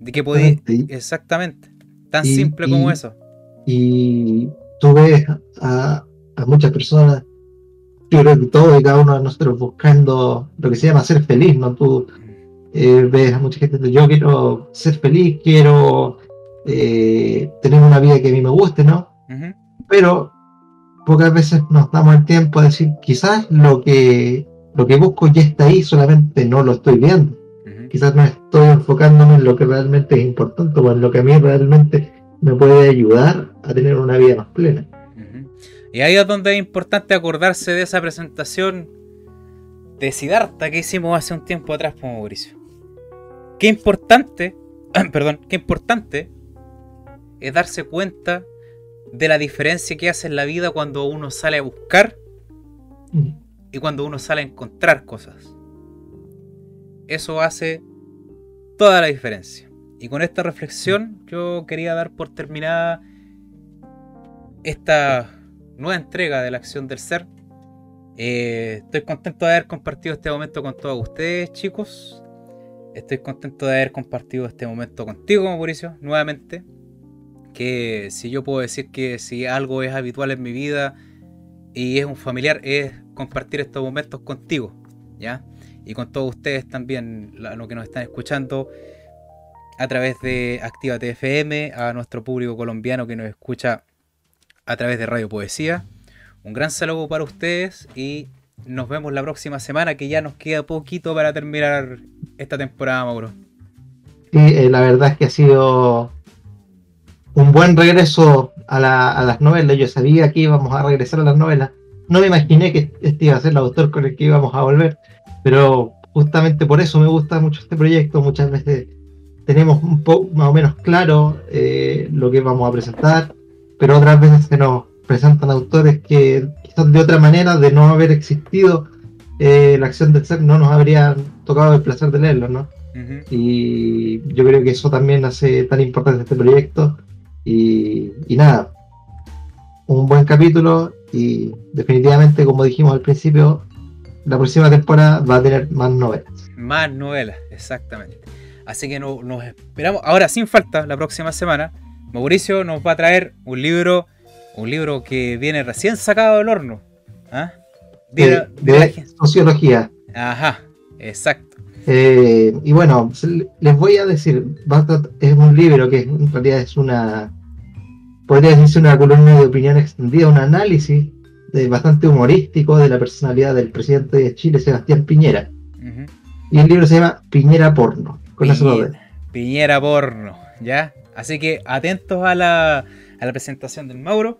De que podías... Exactamente. Tan simple como eso. Y tú ves a, a muchas personas yo creo que todos y cada uno de nosotros buscando lo que se llama ser feliz, ¿no? Tú eh, ves a mucha gente yo quiero ser feliz, quiero eh, tener una vida que a mí me guste, ¿no? Pero pocas veces nos damos el tiempo a decir, quizás lo que, lo que busco ya está ahí, solamente no lo estoy viendo. Quizás no estoy enfocándome en lo que realmente es importante o en lo que a mí realmente me puede ayudar a tener una vida más plena. Y ahí es donde es importante acordarse de esa presentación de Siddhartha que hicimos hace un tiempo atrás con Mauricio. Qué importante, perdón, qué importante es darse cuenta de la diferencia que hace en la vida cuando uno sale a buscar y cuando uno sale a encontrar cosas. Eso hace toda la diferencia. Y con esta reflexión yo quería dar por terminada esta nueva entrega de la acción del ser. Eh, estoy contento de haber compartido este momento con todos ustedes, chicos. Estoy contento de haber compartido este momento contigo, Mauricio, nuevamente. Que si yo puedo decir que si algo es habitual en mi vida y es un familiar, es compartir estos momentos contigo, ¿ya? Y con todos ustedes también, lo que nos están escuchando a través de Activa TFM, a nuestro público colombiano que nos escucha a través de Radio Poesía. Un gran saludo para ustedes y nos vemos la próxima semana que ya nos queda poquito para terminar esta temporada, Mauro. Sí, eh, la verdad es que ha sido un buen regreso a, las novelas. Yo sabía que íbamos a regresar a las novelas. No me imaginé que este iba a ser el autor con el que íbamos a volver, pero justamente por eso me gusta mucho este proyecto. Muchas veces tenemos un poco más o menos claro eh, lo que vamos a presentar, pero otras veces se nos presentan autores que quizás de otra manera, de no haber existido eh, la acción del ser, no nos habría tocado el placer de leerlo, ¿no? Y yo creo que eso también hace tan importante este proyecto. Y, nada, un buen capítulo y definitivamente, como dijimos al principio, la próxima temporada va a tener más novelas. Más novelas, exactamente. Así que nos esperamos. Ahora, sin falta, la próxima semana, Mauricio nos va a traer un libro un libro que viene recién sacado del horno. ¿ah? De, sociología. Ajá, exacto. Eh, y bueno, les voy a decir, es un libro que en realidad es una, podría decirse una columna de opinión extendida, un análisis de, bastante humorístico de la personalidad del presidente de Chile, Sebastián Piñera. Y el libro se llama Piñera Porno, con Piñera Porno, ¿ya? Así que atentos a la, a la presentación del Mauro.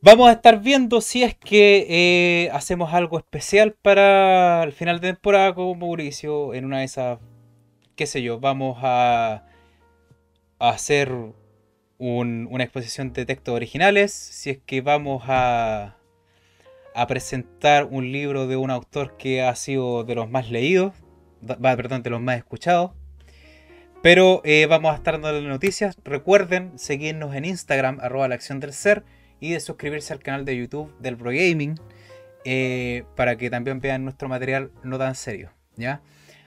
Vamos a estar viendo si es que eh, hacemos algo especial para el final de temporada con Mauricio. En una de esas, qué sé yo, vamos a, hacer una exposición de textos originales. Si es que vamos a, presentar un libro de un autor que ha sido de los más leídos, perdón, de los más escuchados. Pero eh, vamos a estar dando noticias. Recuerden seguirnos en Instagram, arroba la acción del ser, y de suscribirse al canal de YouTube del Pro Gaming, eh, para que también vean nuestro material no tan serio. ¿ya?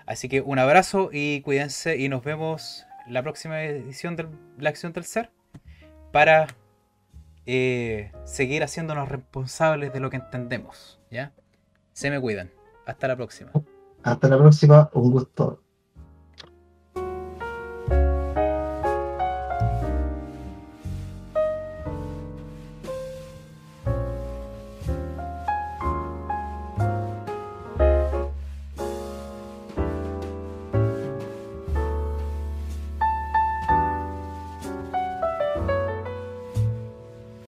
Así que un abrazo y cuídense y nos vemos la próxima edición de la acción del ser para eh, seguir haciéndonos responsables de lo que entendemos. ¿ya? Se me cuidan. Hasta la próxima. Hasta la próxima. Un gusto.